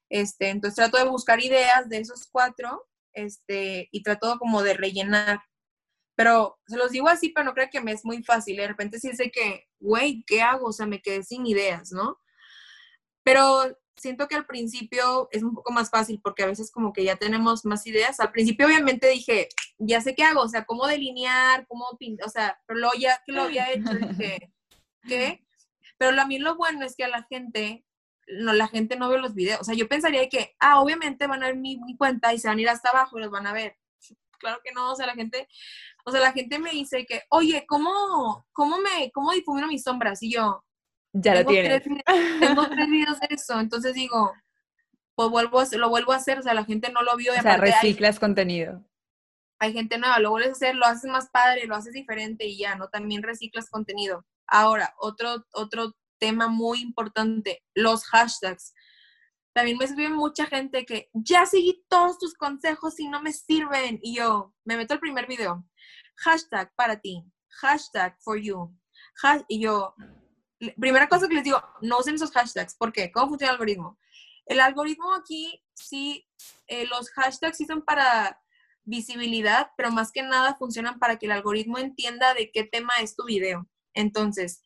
Este, entonces trato de buscar ideas de esos cuatro, este, y trato como de rellenar. Pero se los digo así, pero no creo que me es muy fácil. De repente sí sé que, güey, ¿qué hago? O sea, me quedé sin ideas, ¿no? Pero siento que al principio es un poco más fácil porque a veces como que ya tenemos más ideas. Al principio obviamente dije, ya sé qué hago, o sea, cómo delinear, cómo pintar, o sea, pero luego ya que lo había hecho, dije, ¿qué? (laughs) Pero a mí lo bueno es que a la gente, no, la gente no ve los videos. O sea, yo pensaría que, ah, obviamente van a ver mi, cuenta y se van a ir hasta abajo y los van a ver. Claro que no, o sea, la gente, o sea, la gente me dice que, oye, ¿cómo, cómo me, cómo difumino mis sombras? Y yo, Ya lo tengo tienes. tres, tengo (laughs) tres videos de eso, entonces digo, pues vuelvo a lo vuelvo a hacer, o sea, la gente no lo vio. y O sea, hay- reciclas contenido. hay gente nueva, lo vuelves a hacer, lo haces más padre, lo haces diferente y ya, ¿no? También reciclas contenido. Ahora, otro, otro tema muy importante, los hashtags. También me escribe mucha gente que ya seguí todos tus consejos y no me sirven. Y yo me meto al primer video. Hashtag para ti. Hashtag for you. Y yo, primera cosa que les digo, no usen esos hashtags. ¿Por qué? ¿Cómo funciona el algoritmo? El algoritmo aquí, sí, eh, los hashtags sí son para visibilidad, pero más que nada funcionan para que el algoritmo entienda de qué tema es tu video. Entonces,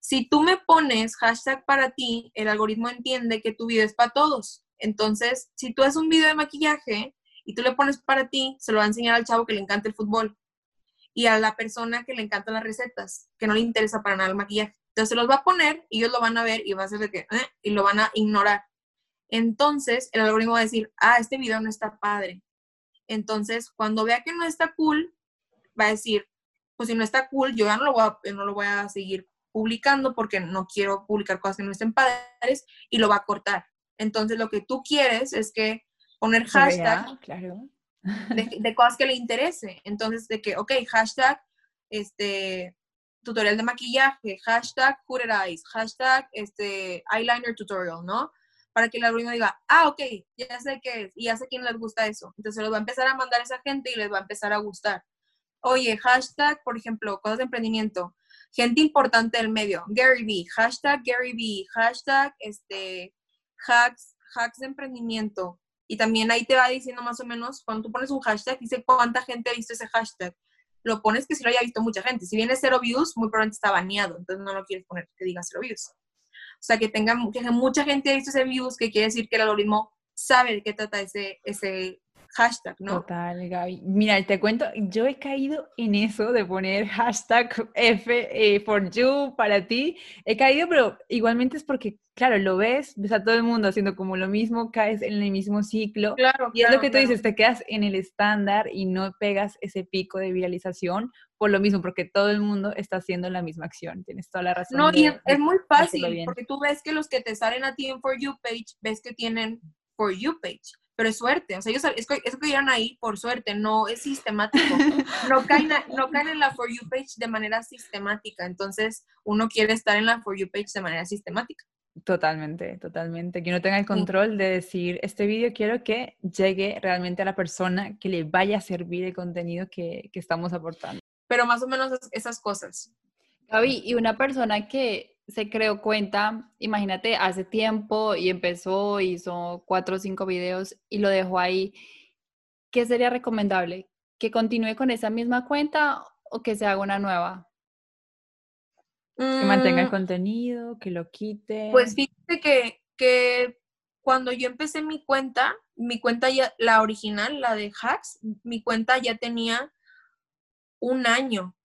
si tú me pones hashtag para ti, el algoritmo entiende que tu video es para todos. Entonces, si tú haces un video de maquillaje y tú le pones para ti, se lo va a enseñar al chavo que le encanta el fútbol y a la persona que le encantan las recetas, que no le interesa para nada el maquillaje. Entonces, se los va a poner y ellos lo van a ver y va a ser de que, "Eh", y lo van a ignorar. Entonces, el algoritmo va a decir, ah, este video no está padre. Entonces, cuando vea que no está cool, va a decir, pues si no está cool, yo ya no lo voy a, no lo voy a seguir publicando porque no quiero publicar cosas que no estén padres y lo va a cortar. Entonces, lo que tú quieres es que poner hashtag claro. de, de cosas que le interese. Entonces, de que, ok, hashtag, este, tutorial de maquillaje, hashtag hooded eyes, hashtag, este, eyeliner tutorial, ¿no? Para que el algoritmo diga, ah, ok, ya sé qué es, y ya sé quién les gusta eso. Entonces, se los va a empezar a mandar a esa gente y les va a empezar a gustar. Oye, hashtag, por ejemplo, cosas de emprendimiento, gente importante del medio, Gary Vee, hashtag Gary Vee, hashtag, este, hacks, hacks de emprendimiento, y también ahí te va diciendo más o menos, cuando tú pones un hashtag, dice cuánta gente ha visto ese hashtag. Lo pones que si lo haya visto mucha gente. Si viene cero views, muy probablemente está baneado. Entonces no lo quieres poner que diga cero views. O sea, que tenga que mucha gente ha visto ese views, que quiere decir que el algoritmo sabe de qué trata ese, ese hashtag, ¿no? Total, Gaby. Mira, te cuento, yo he caído en eso de poner (laughs) hashtag F eh, for you para ti. He caído, pero igualmente es porque, claro, lo ves, ves a todo el mundo haciendo como lo mismo, caes en el mismo ciclo. Claro, Y es lo claro, que tú claro. dices, te quedas en el estándar y no pegas ese pico de viralización por lo mismo, porque todo el mundo está haciendo la misma acción. Tienes toda la razón. No, de- y es, es muy fácil, porque tú ves que los que te salen a ti en For You page, ves que tienen For You page, pero es suerte, o sea, ellos es que, es que llegan ahí por suerte, no es sistemático, no caen, a- no caen en la For You page de manera sistemática, entonces uno quiere estar en la For You page de manera sistemática. Totalmente, totalmente. Que uno tenga el control de decir, este vídeo quiero que llegue realmente a la persona que le vaya a servir el contenido que, que estamos aportando. Pero más o menos es- esas cosas. Gaby, y una persona que se creó cuenta, imagínate, hace tiempo y empezó, hizo cuatro o cinco videos y lo dejó ahí, ¿qué sería recomendable? ¿Que continúe con esa misma cuenta o que se haga una nueva? Que mantenga el Mm, contenido, que lo quite. Pues fíjate que, que cuando yo empecé mi cuenta, mi cuenta ya, la original, la de Hacks, mi cuenta ya tenía un año.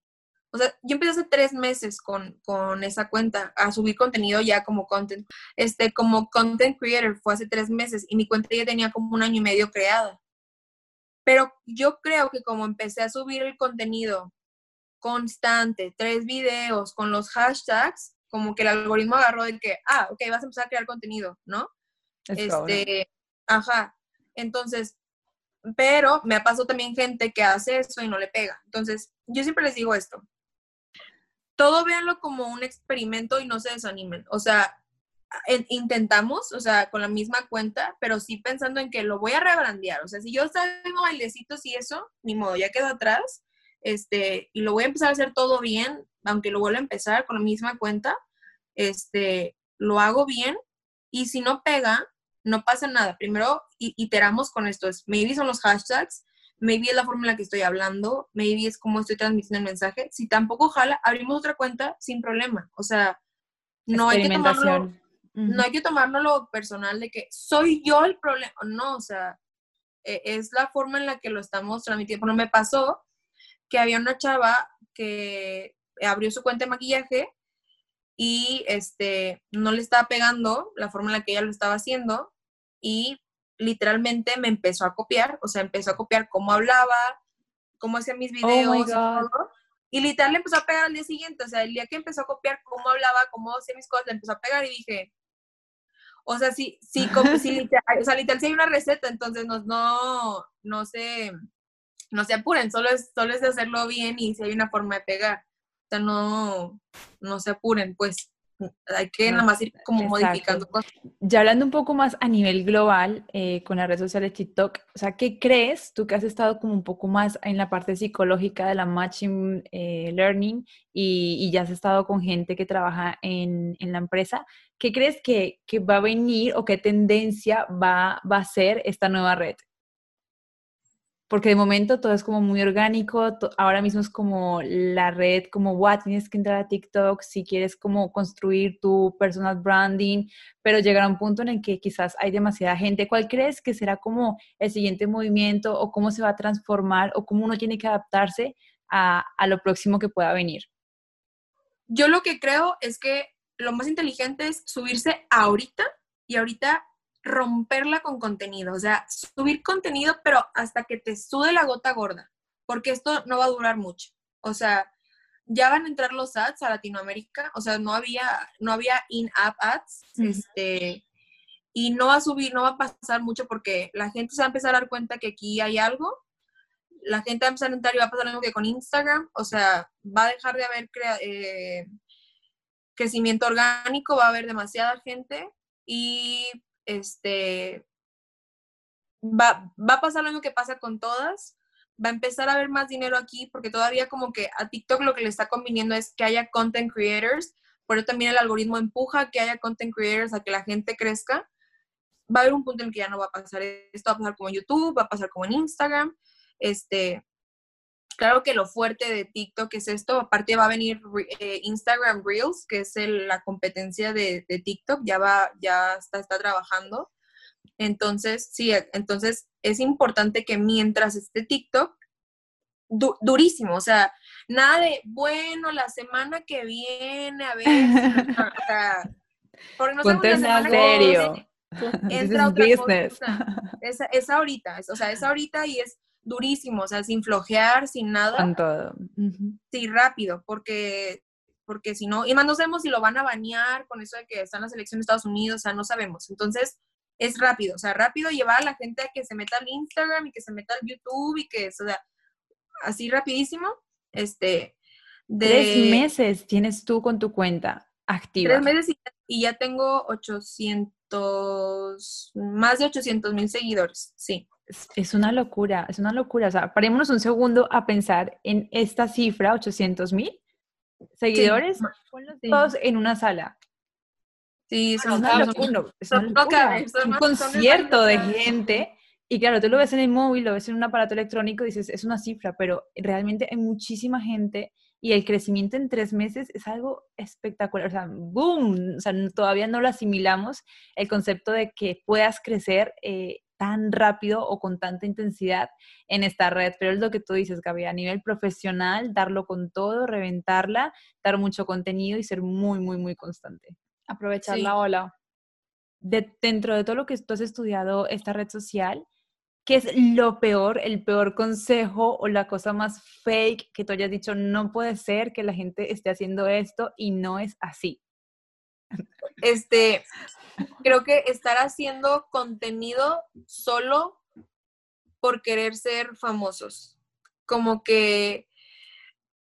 O sea, yo empecé hace tres meses con, con esa cuenta a subir contenido ya como content. Este, como content creator fue hace tres meses y mi cuenta ya tenía como un año y medio creada. Pero yo creo que como empecé a subir el contenido constante, tres videos con los hashtags, como que el algoritmo agarró del que, ah, ok, vas a empezar a crear contenido, ¿no? Es todo, ¿no? Este, ajá. Entonces, pero me ha pasado también gente que hace eso y no le pega. Entonces, yo siempre les digo esto. Todo véanlo como un experimento y no se desanimen. O sea, en- intentamos, o sea, con la misma cuenta, pero sí pensando en que lo voy a rebrandear. O sea, si yo estaba bailecitos y eso, ni modo, ya quedó atrás. Este, y lo voy a empezar a hacer todo bien, aunque lo vuelva a empezar con la misma cuenta. Este, lo hago bien y si no pega, no pasa nada. Primero iteramos con esto. Es, maybe son los hashtags, maybe es la forma en la que estoy hablando, maybe es cómo estoy transmitiendo el mensaje. Si tampoco jala, abrimos otra cuenta sin problema. O sea, no hay que tomarlo, no hay que tomárnoslo personal de que soy yo el problema. No, o sea, e- es la forma en la que lo estamos transmitiendo. Bueno, me pasó que había una chava que abrió su cuenta de maquillaje y este no le estaba pegando la forma en la que ella lo estaba haciendo y literalmente me empezó a copiar, o sea, empezó a copiar cómo hablaba, cómo hacía mis Oh videos, y todo, Y literal le empezó a pegar al día siguiente, o sea, el día que empezó a copiar cómo hablaba, cómo hacía mis cosas, le empezó a pegar y dije, o sea, sí, sí, como (laughs) literal, o sea, literal sí hay una receta, entonces no, no, no se, no se apuren, solo es, solo es de hacerlo bien y si hay una forma de pegar. O sea, no, no se apuren, pues hay que nada más ir como modificando cosas. Ya hablando un poco más a nivel global eh, con las redes sociales TikTok, o sea, ¿qué crees tú que has estado como un poco más en la parte psicológica de la Machine eh, Learning y, ya has estado con gente que trabaja en, en la empresa? ¿Qué crees que, que, va a venir o qué tendencia va, va a ser esta nueva red? Porque de momento todo es como muy orgánico, ahora mismo es como la red, como, what, tienes que entrar a TikTok si quieres como construir tu personal branding, pero llegará un punto en el que quizás hay demasiada gente. ¿Cuál crees que será como el siguiente movimiento o cómo se va a transformar o cómo uno tiene que adaptarse a, a lo próximo que pueda venir? Yo lo que creo es que lo más inteligente es subirse ahorita y ahorita romperla con contenido, o sea, subir contenido, pero hasta que te sude la gota gorda, porque esto no va a durar mucho. O sea, ya van a entrar los ads a Latinoamérica, o sea, no había, no había in-app ads, este, y no va a subir, no va a pasar mucho porque la gente se va a empezar a dar cuenta que aquí hay algo, la gente va a empezar a entrar y va a pasar algo que con Instagram, o sea, va a dejar de haber eh, crecimiento orgánico, va a haber demasiada gente y este, va, va a pasar lo mismo que pasa con todas, va a empezar a haber más dinero aquí porque todavía como que a TikTok lo que le está conviniendo es que haya content creators, por eso también el algoritmo empuja que haya content creators a que la gente crezca. Va a haber un punto en el que ya no va a pasar esto, va a pasar como en YouTube, va a pasar como en Instagram. Este, claro que lo fuerte de TikTok es esto, aparte va a venir eh, Instagram Reels, que es la competencia de, TikTok, ya va, ya está, está trabajando. Entonces, sí, entonces es importante que mientras esté TikTok, durísimo, o sea, nada de, bueno, la semana que viene, a ver, o sea, porque no Ponte la serio. (laughs) entra otra business. Es, es ahorita, o sea, es ahorita y es durísimo, o sea, sin flojear, sin nada. Con todo. Sí, rápido, porque, porque si no, y más no sabemos si lo van a banear con eso de que están las elecciones de Estados Unidos, o sea, no sabemos. Entonces, es rápido, o sea, rápido llevar a la gente a que se meta al Instagram y que se meta al YouTube y que, o sea, así rapidísimo, este... De, Tres meses tienes tú con tu cuenta activa. Tres meses y ya tengo 800, más de 800 mil seguidores, sí. Es una locura, es una locura. O sea, parémonos un segundo a pensar en esta cifra, 800 mil seguidores, todos en una sala. Sí, son, una locura, un concierto de gente. Y claro, tú lo ves en el móvil, lo ves en un aparato electrónico y dices, es una cifra, pero realmente hay muchísima gente y el crecimiento en tres meses es algo espectacular. O sea, boom, o sea, todavía no lo asimilamos el concepto de que puedas crecer eh, tan rápido o con tanta intensidad en esta red, pero es lo que tú dices, Gaby, a nivel profesional, darlo con todo, reventarla, dar mucho contenido y ser muy, muy, muy constante. Aprovechar la ola. dentro de todo lo que tú has estudiado, esta red social, ¿qué es lo peor, el peor consejo o la cosa más fake que tú hayas dicho, no puede ser que la gente esté haciendo esto y no es así? Este, creo que estar haciendo contenido solo por querer ser famosos. Como que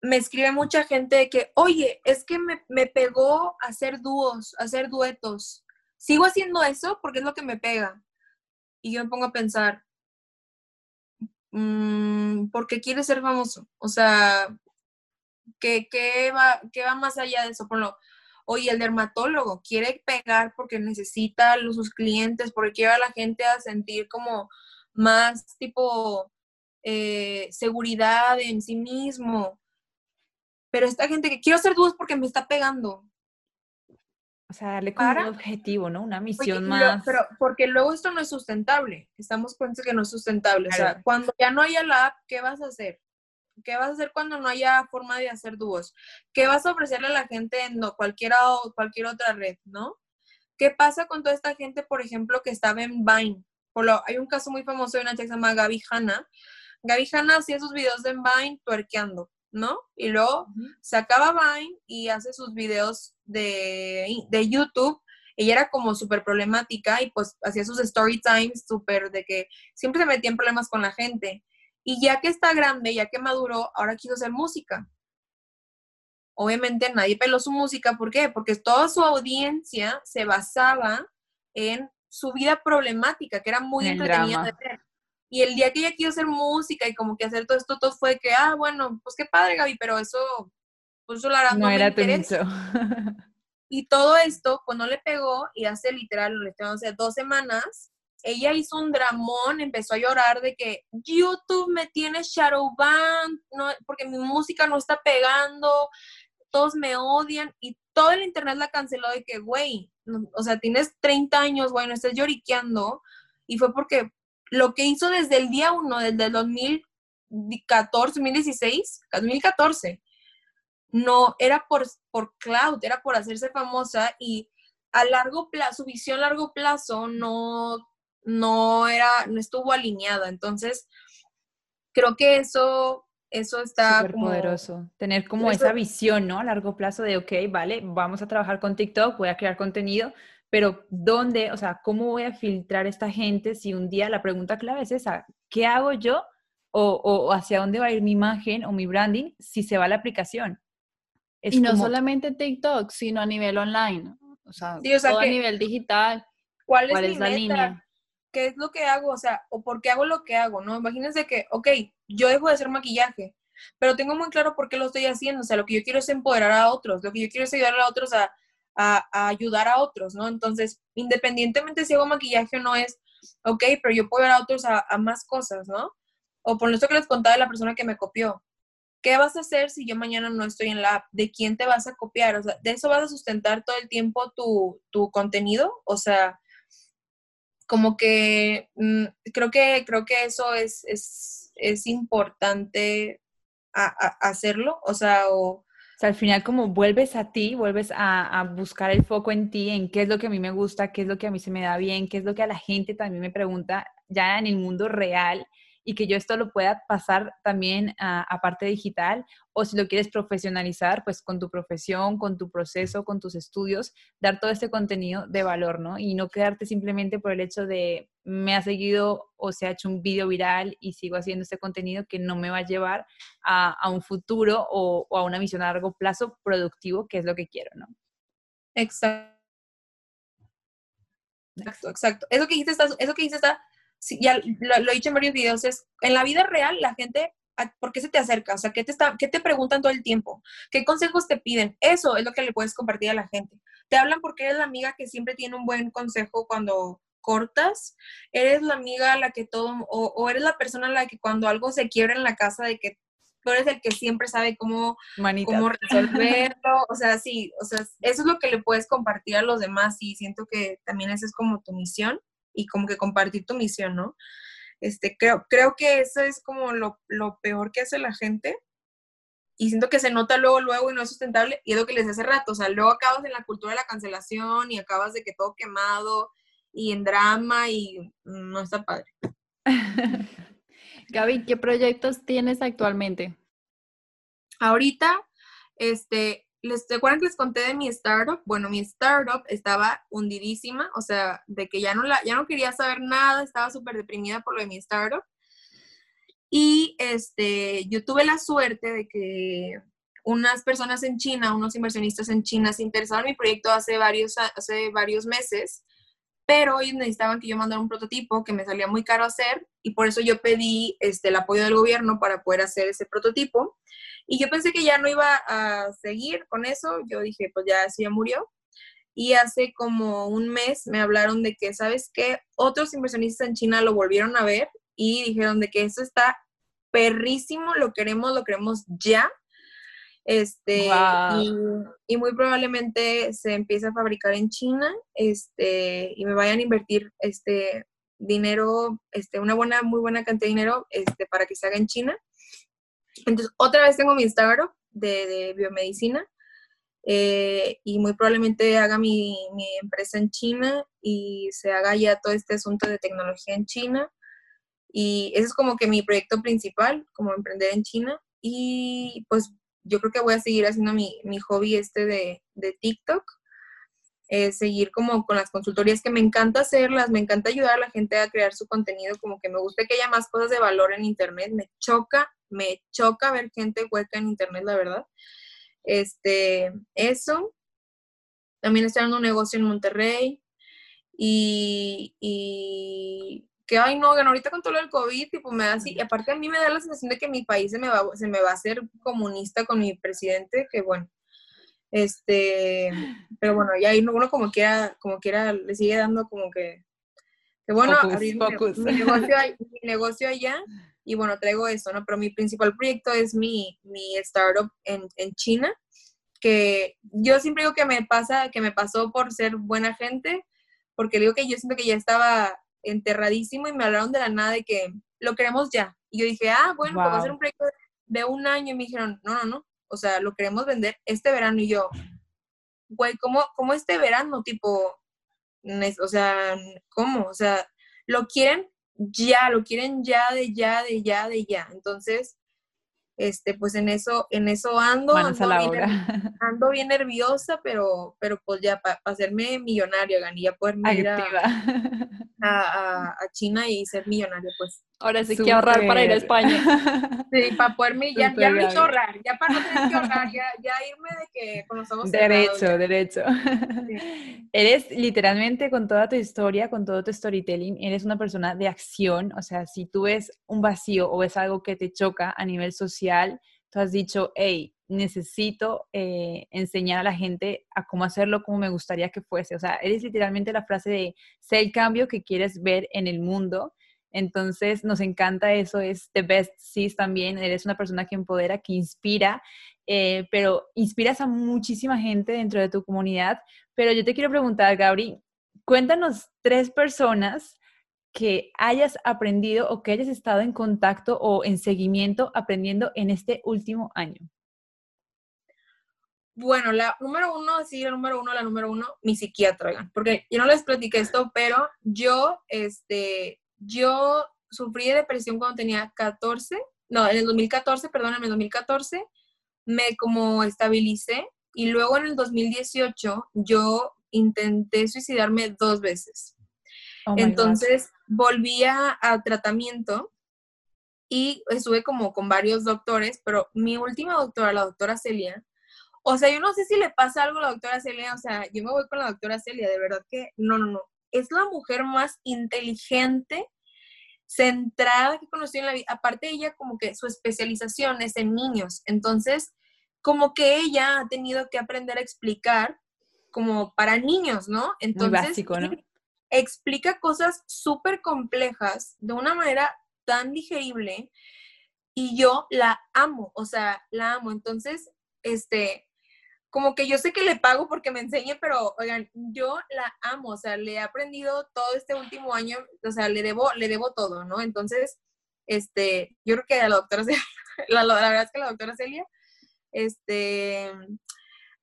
me escribe mucha gente de que, oye, es que me, me pegó hacer dúos, hacer duetos. Sigo haciendo eso porque es lo que me pega. Y yo me pongo a pensar, mmm, ¿por qué quieres ser famoso? O sea, ¿qué, qué, va, ¿qué va más allá de eso? Por lo, Oye, el dermatólogo quiere pegar porque necesita a sus clientes, porque quiere a la gente a sentir como más tipo eh, seguridad en sí mismo. Pero esta gente que quiero hacer dudas porque me está pegando. O sea, darle como un objetivo, ¿no? Una misión más. Pero porque luego esto no es sustentable. Estamos conscientes que no es sustentable. O sea, cuando ya no haya la app, ¿qué vas a hacer? ¿Qué vas a hacer cuando no haya forma de hacer dúos? ¿Qué vas a ofrecerle a la gente en cualquiera o cualquier otra red, no? ¿Qué pasa con toda esta gente, por ejemplo, que estaba en Vine? Por lo, hay un caso muy famoso de una chica que se llama Gaby Hanna. Gaby Hanna hacía sus videos en Vine tuerqueando. ¿no? Y luego sacaba Vine y hace sus videos de, de YouTube. Ella era como súper problemática y pues hacía sus story times súper de que siempre se metía en problemas con la gente. Y ya que está grande, ya que maduró, ahora quiso hacer música. Obviamente nadie peló su música, ¿por qué? Porque toda su audiencia se basaba en su vida problemática, que era muy entretenida de ver. Y el día que ella quiso hacer música y como que hacer todo esto, todo fue que, ah, bueno, pues qué padre, Gaby, pero eso, pues eso la verdad no, no era me Y todo esto, pues no le pegó y hace literal, le hace dos semanas, ella hizo un dramón, empezó a llorar de que YouTube me tiene shadow no, porque mi música no está pegando, todos me odian y todo el internet la canceló de que, güey, o sea, tienes 30 años, güey, no estás lloriqueando. Y fue porque lo que hizo desde el día 1, desde el 2014, 2016, 2014, no era por, por cloud, era por hacerse famosa y a largo plazo, su visión a largo plazo no, no era, no estuvo alineada. Entonces, creo que eso eso está Súper poderoso. Tener como esa visión, ¿no? A largo plazo de, ok, vale, vamos a trabajar con TikTok, voy a crear contenido, pero ¿dónde, o sea, cómo voy a filtrar esta gente si un día la pregunta clave es esa, ¿qué hago yo? O, hacia dónde va a ir mi imagen o mi branding si se va la aplicación. y no solamente TikTok, sino a nivel online, o sea, todo a nivel digital. ¿Cuál es, la línea? ¿Qué es lo que hago? O sea, o por qué hago lo que hago, ¿no? Imagínense que, ok, yo dejo de hacer maquillaje, pero tengo muy claro por qué lo estoy haciendo. O sea, lo que yo quiero es empoderar a otros, lo que yo quiero es ayudar a otros a, ayudar a otros, ¿no? Entonces, independientemente si hago maquillaje o no es, ok, pero yo puedo ayudar a otros a, más cosas, ¿no? O por esto que les contaba de la persona que me copió. ¿Qué vas a hacer si yo mañana no estoy en la app? ¿De quién te vas a copiar? O sea, ¿de eso vas a sustentar todo el tiempo tu, tu contenido? O sea, como que mm, creo que creo que eso es, es, es importante hacerlo, o sea, o, al final como vuelves a ti, vuelves a, a, buscar el foco en ti, en qué es lo que a mí me gusta, qué es lo que a mí se me da bien, qué es lo que a la gente también me pregunta ya en el mundo real y que yo esto lo pueda pasar también a, parte digital o si lo quieres profesionalizar, pues con tu profesión, con tu proceso, con tus estudios, dar todo este contenido de valor, ¿no? Y no quedarte simplemente por el hecho de me ha seguido o se ha hecho un video viral y sigo haciendo este contenido que no me va a llevar a, un futuro o, a una misión a largo plazo productivo, que es lo que quiero, ¿no? Exacto. Exacto, exacto. Eso que dijiste está, eso que dijiste está ya lo, he dicho en varios videos, es en la vida real la gente, ¿por qué se te acerca? O sea, ¿qué te, está, ¿qué te preguntan todo el tiempo? ¿Qué consejos te piden? Eso es lo que le puedes compartir a la gente. Te hablan porque eres la amiga que siempre tiene un buen consejo cuando cortas, eres la amiga a la que todo, o, eres la persona a la que cuando algo se quiebra en la casa de que tú eres el que siempre sabe cómo, cómo (laughs) resolverlo, o sea, sí, o sea, eso es lo que le puedes compartir a los demás y siento que también esa es como tu misión y como que compartir tu misión, ¿no? Este, creo, creo que eso es como lo, peor que hace la gente y siento que se nota luego, luego y no es sustentable y es lo que les hace rato, o sea, luego acabas en la cultura de la cancelación y acabas de que todo quemado y en drama y no está padre. (laughs) Gaby, ¿qué proyectos tienes actualmente? Ahorita, este, ¿Les recuerdan que les conté de mi startup? Bueno, mi startup estaba hundidísima, o sea, de que ya no, la, ya no quería saber nada, estaba súper deprimida por lo de mi startup. Y este, yo tuve la suerte de que unas personas en China, unos inversionistas en China, se interesaron en mi proyecto hace varios, hace varios meses, pero ellos necesitaban que yo mandara un prototipo que me salía muy caro hacer y por eso yo pedí este, el apoyo del gobierno para poder hacer ese prototipo. Y yo pensé que ya no iba a seguir con eso, yo dije, pues ya, eso ya murió. Y hace como un mes me hablaron de que, ¿sabes qué? Otros inversionistas en China lo volvieron a ver y dijeron de que eso está perrísimo, lo queremos, lo queremos ya. Este, y, muy probablemente se empiece a fabricar en China, este, y me vayan a invertir este dinero, este, una buena, muy buena cantidad de dinero, este, para que se haga en China. Entonces, otra vez tengo mi Instagram de, biomedicina eh, y muy probablemente haga mi, empresa en China y se haga ya todo este asunto de tecnología en China. Y ese es como que mi proyecto principal, como emprender en China. y pues yo creo que voy a seguir haciendo mi, mi hobby este de, de TikTok. Eh, seguir como con las consultorías que me encanta hacerlas, me encanta ayudar a la gente a crear su contenido, como que me gusta que haya más cosas de valor en Internet, me choca, me choca ver gente hueca en Internet, la verdad. Este, eso. También estoy dando un negocio en Monterrey y que, ay, no, que ahorita con todo del COVID, tipo, me da así, y aparte a mí me da la sensación de que mi país se me va, se me va a hacer comunista con mi presidente, que bueno, este, pero bueno, ya ahí uno como quiera, como quiera, le sigue dando como que, que bueno, abrir Mi, negocio, mi negocio allá, y bueno, traigo eso, ¿no? Pero mi principal proyecto es mi, mi startup en, en China, que yo siempre digo que me pasa, que me pasó por ser buena gente, porque digo que yo siento que ya estaba enterradísimo y me hablaron de la nada de que lo queremos ya. Y yo dije, ah, bueno, pues va a ser un proyecto de un año. Y me dijeron, no, no, no, o sea, lo queremos vender este verano. Y yo, güey, ¿cómo, cómo este verano? Tipo, o sea, ¿cómo? O sea, lo quieren ya, lo quieren ya, de ya, de ya, de ya. Entonces, este, pues en eso, en eso ando, ando bien, ando bien, nerviosa, pero, pero pues ya para hacerme millonaria, Gani, ya poderme (laughs) ir (laughs) a, a, China y ser millonaria, pues. Ahora sí que ahorrar para ir a España. (laughs) Sí, para poderme, ya, ya me ahorrar, ya para no tener que ahorrar, ya, (laughs) ya irme de que con los ojos Derecho, derecho. (laughs) Eres literalmente con toda tu historia, con todo tu storytelling, eres una persona de acción, o sea, si tú ves un vacío o ves algo que te choca a nivel social, tú has dicho, hey, necesito eh, enseñar a la gente a cómo hacerlo como me gustaría que fuese. O sea, eres literalmente la frase de, sé el cambio que quieres ver en el mundo. Entonces, nos encanta eso, es The Best Sis también, eres una persona que empodera, que inspira, eh, pero inspiras a muchísima gente dentro de tu comunidad. Pero yo te quiero preguntar, Gabri, cuéntanos tres personas que hayas aprendido o que hayas estado en contacto o en seguimiento aprendiendo en este último año. Bueno, la número uno, sí, la número uno, la número uno, mi psiquiatra, porque yo no les platiqué esto, pero yo, este, yo sufrí de depresión cuando tenía 14, no, en el 2014, perdón, en el 2014, me como estabilicé y luego en el 2018 yo intenté suicidarme dos veces. Oh Entonces volví a, a, tratamiento y estuve como con varios doctores, pero mi última doctora, la doctora Celia, o sea, yo no sé si le pasa algo a la doctora Celia, o sea, yo me voy con la doctora Celia, de verdad que no, no, no. Es la mujer más inteligente, centrada que conocí en la vida. Aparte, ella como que su especialización es en niños. Entonces, como que ella ha tenido que aprender a explicar como para niños, ¿no? Entonces, básico, ¿no? explica cosas súper complejas de una manera tan digerible y yo la amo, o sea, la amo. Entonces, este, como que yo sé que le pago porque me enseñe, pero oigan, yo la amo, o sea, le he aprendido todo este último año, o sea, le debo, le debo todo, ¿no? Entonces, este, yo creo que a la doctora Celia, (laughs) la, verdad es que la doctora Celia, este,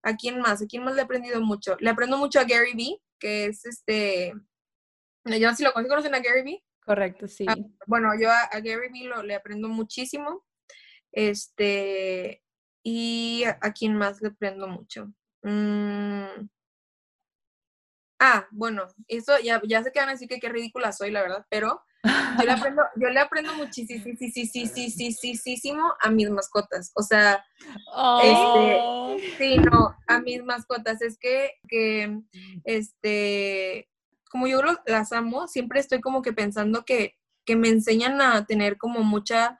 ¿a quién más? ¿A quién más le he aprendido mucho? Le aprendo mucho a Gary Vee, que es este, yo no sé si lo conocen a Gary Vee. Correcto, sí. Ah, bueno, yo a, Gary Vee lo, le aprendo muchísimo. Este, ¿Y a, quién más le prendo mucho? Mm. Ah, bueno, eso ya, ya se quedan así que qué ridícula soy, la verdad, pero yo le (laughs) aprendo, yo le aprendo muchísimo a mis mascotas. O sea, este, sí, no, a mis mascotas. Es que, que, este, como yo las amo, siempre estoy como que pensando que, que me enseñan a tener como mucha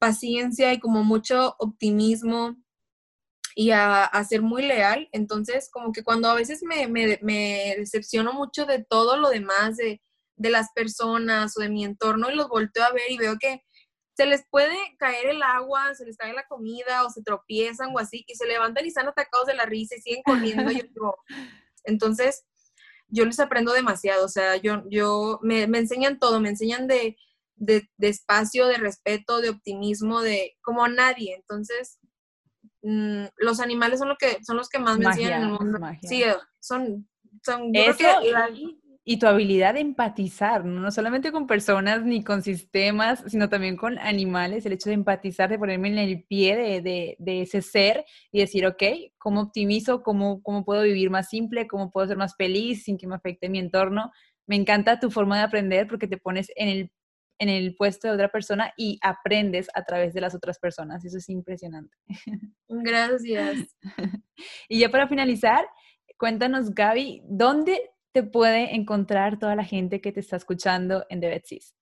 paciencia y como mucho optimismo y a, ser muy leal. Entonces, como que cuando a veces me, me, decepciono mucho de todo lo demás, de, de, las personas o de mi entorno, y los volteo a ver y veo que se les puede caer el agua, se les cae la comida o se tropiezan o así, y se levantan y están atacados de la risa y siguen corriendo. yo (laughs) entonces, yo les aprendo demasiado, o sea, yo, yo me, me enseñan todo, me enseñan de de, espacio, de respeto, de optimismo, de como nadie. Entonces, mm, los animales son, lo que, son los que más me enseñan en el mundo. Sí, son, son Eso, y tu habilidad de empatizar, ¿no? solamente con personas ni con sistemas, sino también con animales, el hecho de empatizar, de ponerme en el pie de, de, ese ser y decir, ok, ¿cómo optimizo? ¿Cómo, ¿Cómo puedo vivir más simple? ¿Cómo puedo ser más feliz sin que me afecte mi entorno? Me encanta tu forma de aprender porque te pones en el, en el puesto de otra persona y aprendes a través de las otras personas. Eso es impresionante. (laughs) Gracias. (laughs) y ya para finalizar, cuéntanos, Gaby, ¿dónde te puede encontrar toda la gente que te está escuchando en The Betsy's?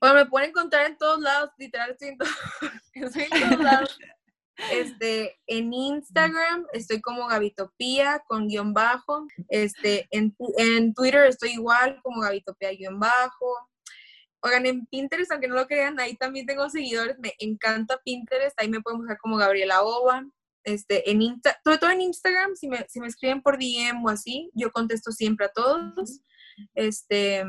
Bueno, me pueden encontrar en todos lados, literal, estoy en, (laughs) todos lados. Este, en Instagram estoy como Gavitopía con guion bajo. Este, en, en Twitter estoy igual como Gavitopía guion bajo. Oigan, en Pinterest, aunque no lo crean, ahí también tengo seguidores. Me encanta Pinterest. Ahí me pueden buscar como Gabriela Ova este, en sobre todo en Instagram, si me, si me escriben por DM o así, yo contesto siempre a todos. Este,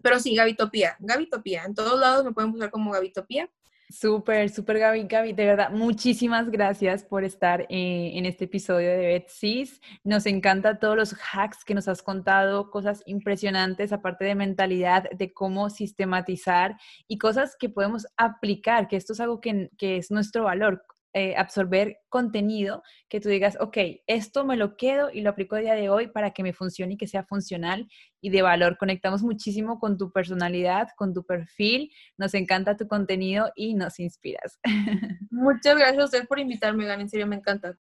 pero sí, Gavitopía, Gavitopía. En todos lados me pueden buscar como Gavitopía. Súper, súper Gaby, Gaby, de verdad, muchísimas gracias por estar eh, en este episodio de Betsy's. Nos encanta todos los hacks que nos has contado, cosas impresionantes, aparte de mentalidad, de cómo sistematizar y cosas que podemos aplicar, que esto es algo que, que es nuestro valor. Eh, absorber contenido que tú digas, ok, esto me lo quedo y lo aplico a día de hoy para que me funcione y que sea funcional y de valor. Conectamos muchísimo con tu personalidad, con tu perfil, nos encanta tu contenido y nos inspiras. (laughs) Muchas gracias a usted por invitarme, Gan, en serio me encanta.